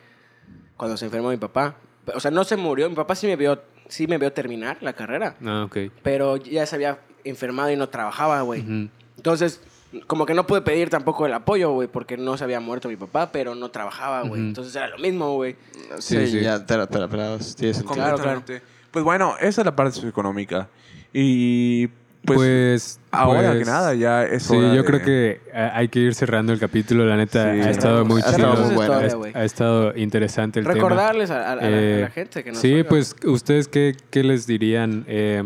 Cuando se enfermó mi papá. O sea, no se murió. Mi papá sí me vio, sí me vio terminar la carrera. Ah, ok. Pero ya se había enfermado y no trabajaba, güey. Entonces, como que no pude pedir tampoco el apoyo, güey, porque no se había muerto mi papá, pero no trabajaba, güey. Entonces era lo mismo, güey. Sí, Sí, sí. ya te la. Claro, Completamente. Pues bueno, esa es la parte socioeconómica. Y pues, Pues, ahora pues, que nada, ya es Sí, hora yo de- creo que hay que ir cerrando el capítulo. La neta, Sí. ha estado muy Ha chido. estado muy bueno. Ha- Historia, güey. ha, estado interesante el tema. Recordarles a, la, a la Eh, gente que nos Sí, oiga. pues, ¿ustedes qué, qué les dirían? eh,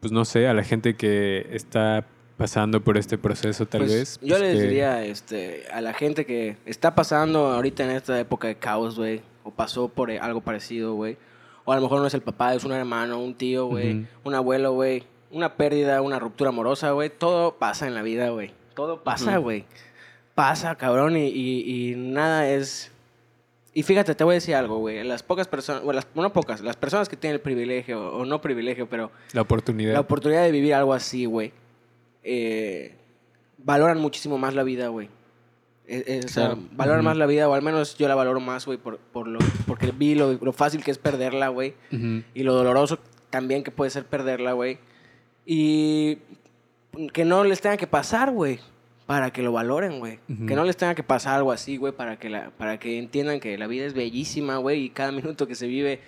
pues no sé, a la gente que está pasando por este proceso, tal Pues, vez. Yo pues, les que- diría este, a la gente que está pasando ahorita en esta época de caos, güey, o pasó por eh, algo parecido, güey. O a lo mejor no es el papá, es un hermano, un tío, güey, un abuelo, güey. Una pérdida, una ruptura amorosa, güey. Todo pasa en la vida, güey. Todo pasa, güey. Pasa, cabrón, y, y- y nada es... Y fíjate, te voy a decir algo, güey. Las pocas personas, bueno, no pocas, las personas que tienen el privilegio, o no privilegio, pero La oportunidad. la oportunidad de vivir algo así, güey, eh, valoran muchísimo más la vida, güey. Eh, eh, o sea, Claro. valoran Ujú. más la vida, o al menos yo la valoro más, güey, por, por lo, porque vi lo, lo fácil que es perderla, güey, Ujú. y lo doloroso también que puede ser perderla, güey. Y que no les tenga que pasar, güey, para que lo valoren, güey. Que no les tenga que pasar algo así, güey, para que, la, para que entiendan que la vida es bellísima, güey, y cada minuto que se vive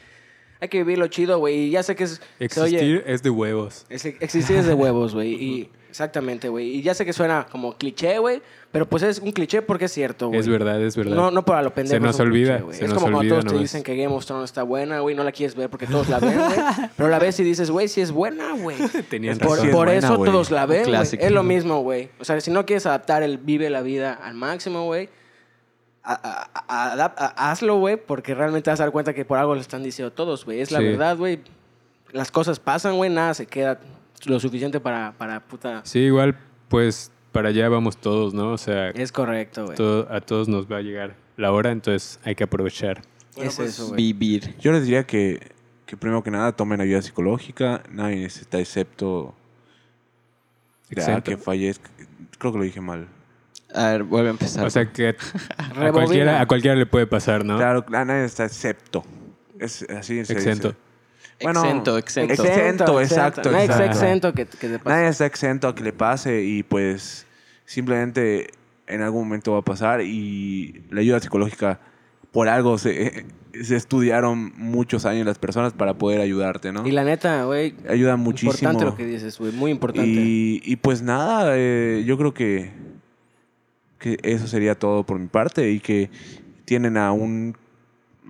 hay que vivirlo chido, güey. Y ya sé que es, oye- Existir es de huevos. es- existir es de huevos, güey. Y exactamente, güey. Y ya sé que suena como cliché, güey. Pero pues es un cliché porque es cierto, güey. Es verdad, es verdad. No, no para lo pendejo. Se nos es olvida, cliché, güey. se es nos como cuando todos te dicen que Game of Thrones está buena, güey. No la quieres ver porque todos la ven, güey. pero la ves y dices, güey, sí es buena, güey. Tenían Por, es por eso todos la ven, güey. Clásico. Es lo mismo, güey. O sea, si no quieres adaptar el vive la vida al máximo, güey. a- a- a- adap- a- hazlo, güey, porque realmente te vas a dar cuenta que por algo lo están diciendo todos, güey. Es la Sí. verdad, güey. Las cosas pasan, güey, nada se queda lo suficiente para, para puta. Sí, igual, pues para allá vamos todos, ¿no? O sea, Es correcto, güey. todo- a todos nos va a llegar la hora, entonces hay que aprovechar. es eso, güey. Vivir. Yo les diría que, que primero que nada tomen ayuda psicológica. Nadie necesita excepto ah, Exento. que fallezca. Creo que lo dije mal. A ver, vuelve a empezar. O sea que a cualquiera, a cualquiera le puede pasar, ¿no? Claro, a nadie está excepto. Es así se Exento. dice. Bueno, exento, exento. Exento, exacto, Nadie está exacto. exento que, que te pase. Nadie está exento a que le pase y pues simplemente en algún momento va a pasar y la ayuda psicológica por algo se, se estudiaron muchos años las personas para poder ayudarte, ¿no? Y la neta, güey. Ayuda muchísimo. Importante lo que dices, güey. Muy importante. Y, y pues nada, eh, yo creo que, que eso sería todo por mi parte y que tienen a un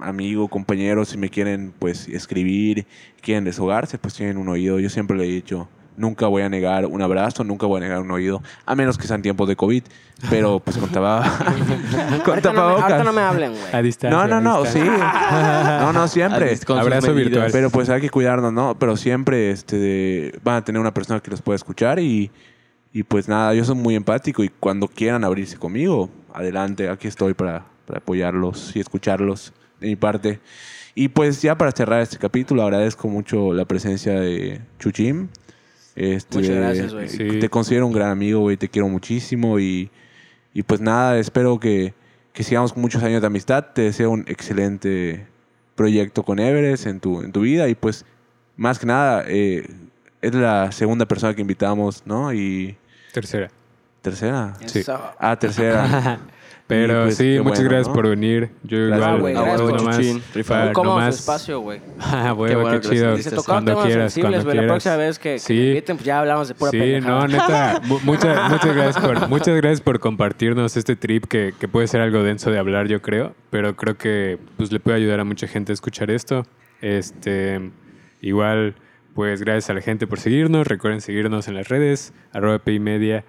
amigo, compañero, si me quieren pues escribir, quieren deshogarse, pues tienen un oído. Yo siempre le he dicho, nunca voy a negar un abrazo, nunca voy a negar un oído, a menos que sean tiempos de COVID, pero pues con, taba- con ahorita, no me, tapabocas. ahorita no me hablen, güey. A distancia. No, no, no, sí. No, no, siempre. Abrazo virtual. Pero pues hay que cuidarnos, ¿no? Pero siempre este, van a tener una persona que los pueda escuchar y, y pues nada, yo soy muy empático y cuando quieran abrirse conmigo, adelante, aquí estoy para, para apoyarlos y escucharlos de mi parte. Y pues ya para cerrar este capítulo, agradezco mucho la presencia de Chuchim. Este, Muchas gracias, güey. Sí. Te considero un gran amigo, güey, te quiero muchísimo y, y pues nada, espero que, que sigamos con muchos años de amistad. Te deseo un excelente proyecto con Everest en tu, en tu vida y pues más que nada eh, es la segunda persona que invitamos, ¿no? Y Tercera. tercera. Sí. Ah, tercera. Pero pues, sí, muchas bueno, gracias ¿no? por venir. Yo Gracias, igual. güey, Ah, gracias, huevo, nomás Chuchín, para- Muy cómodo su nomás- espacio, güey. Ah, Qué bueno qué que chido. tocaron Cuando temas quieras, sensibles, cuando güey. La quieras. próxima vez que, que Sí. me inviten, pues ya hablamos de pura Sí, pendejada. no, neta, mu- muchas, muchas, gracias por, muchas gracias por compartirnos este trip que, que puede ser algo denso de hablar, yo creo, pero creo que pues, le puede ayudar a mucha gente a escuchar esto. Este, igual, pues gracias a la gente por seguirnos. Recuerden seguirnos en las redes, arroba PI Media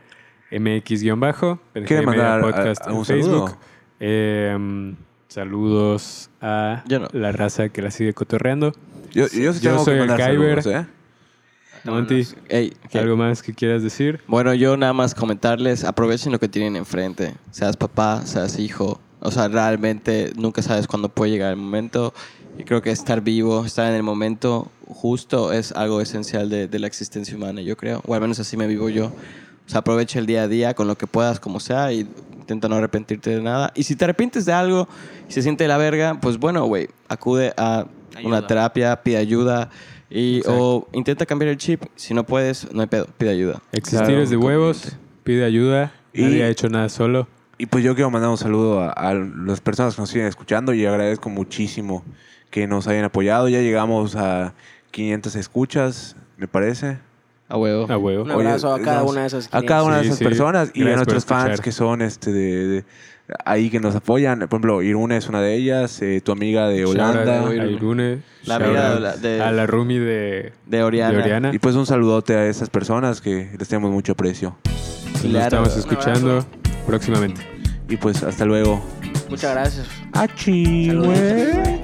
MX-bajo, ¿Quieren PNG Media mandar a- Podcast algún en Facebook. saludo? Em, saludos a no. la raza que la sigue cotorreando. Yo, yo sí Yo soy el Kyber. saludos, ¿eh? Monty, Ey, ¿qué? ¿algo más que quieras decir? Bueno, yo nada más comentarles, aprovechen lo que tienen enfrente. Seas papá, seas hijo. O sea, realmente nunca sabes cuándo puede llegar el momento. Y creo que estar vivo, estar en el momento justo es algo esencial de, de la existencia humana, yo creo. O al menos así me vivo yo. Sea, aprovecha el día a día con lo que puedas, como sea, y intenta no arrepentirte de nada. Y si te arrepientes de algo y se siente de la verga, pues bueno, güey, acude a una terapia, pide ayuda. Y, o intenta cambiar el chip. Si no puedes, no hay pedo, pide ayuda. Existir Claro, es de huevos, pide ayuda, Y- nadie ha hecho nada solo. Y pues yo quiero mandar un saludo a, a las personas que nos siguen escuchando y agradezco muchísimo que nos hayan apoyado. Ya llegamos a 500 escuchas, me parece. A huevo. A huevo. Un abrazo Oye, a cada nos- una de esas A cada una de esas sí. personas y a Gracias nuestros fans escuchar. que son este de, de- ahí que nos apoyan. Por ejemplo, Irune es una de ellas, eh, tu amiga de Holanda. A Irune, La amiga de a la Rumi de, De Oriana. de Oriana. Y pues un saludote a esas personas que les tenemos mucho aprecio. Nos Claro. estamos escuchando próximamente. Y pues hasta luego. Muchas gracias. Achi, Saludos. güey.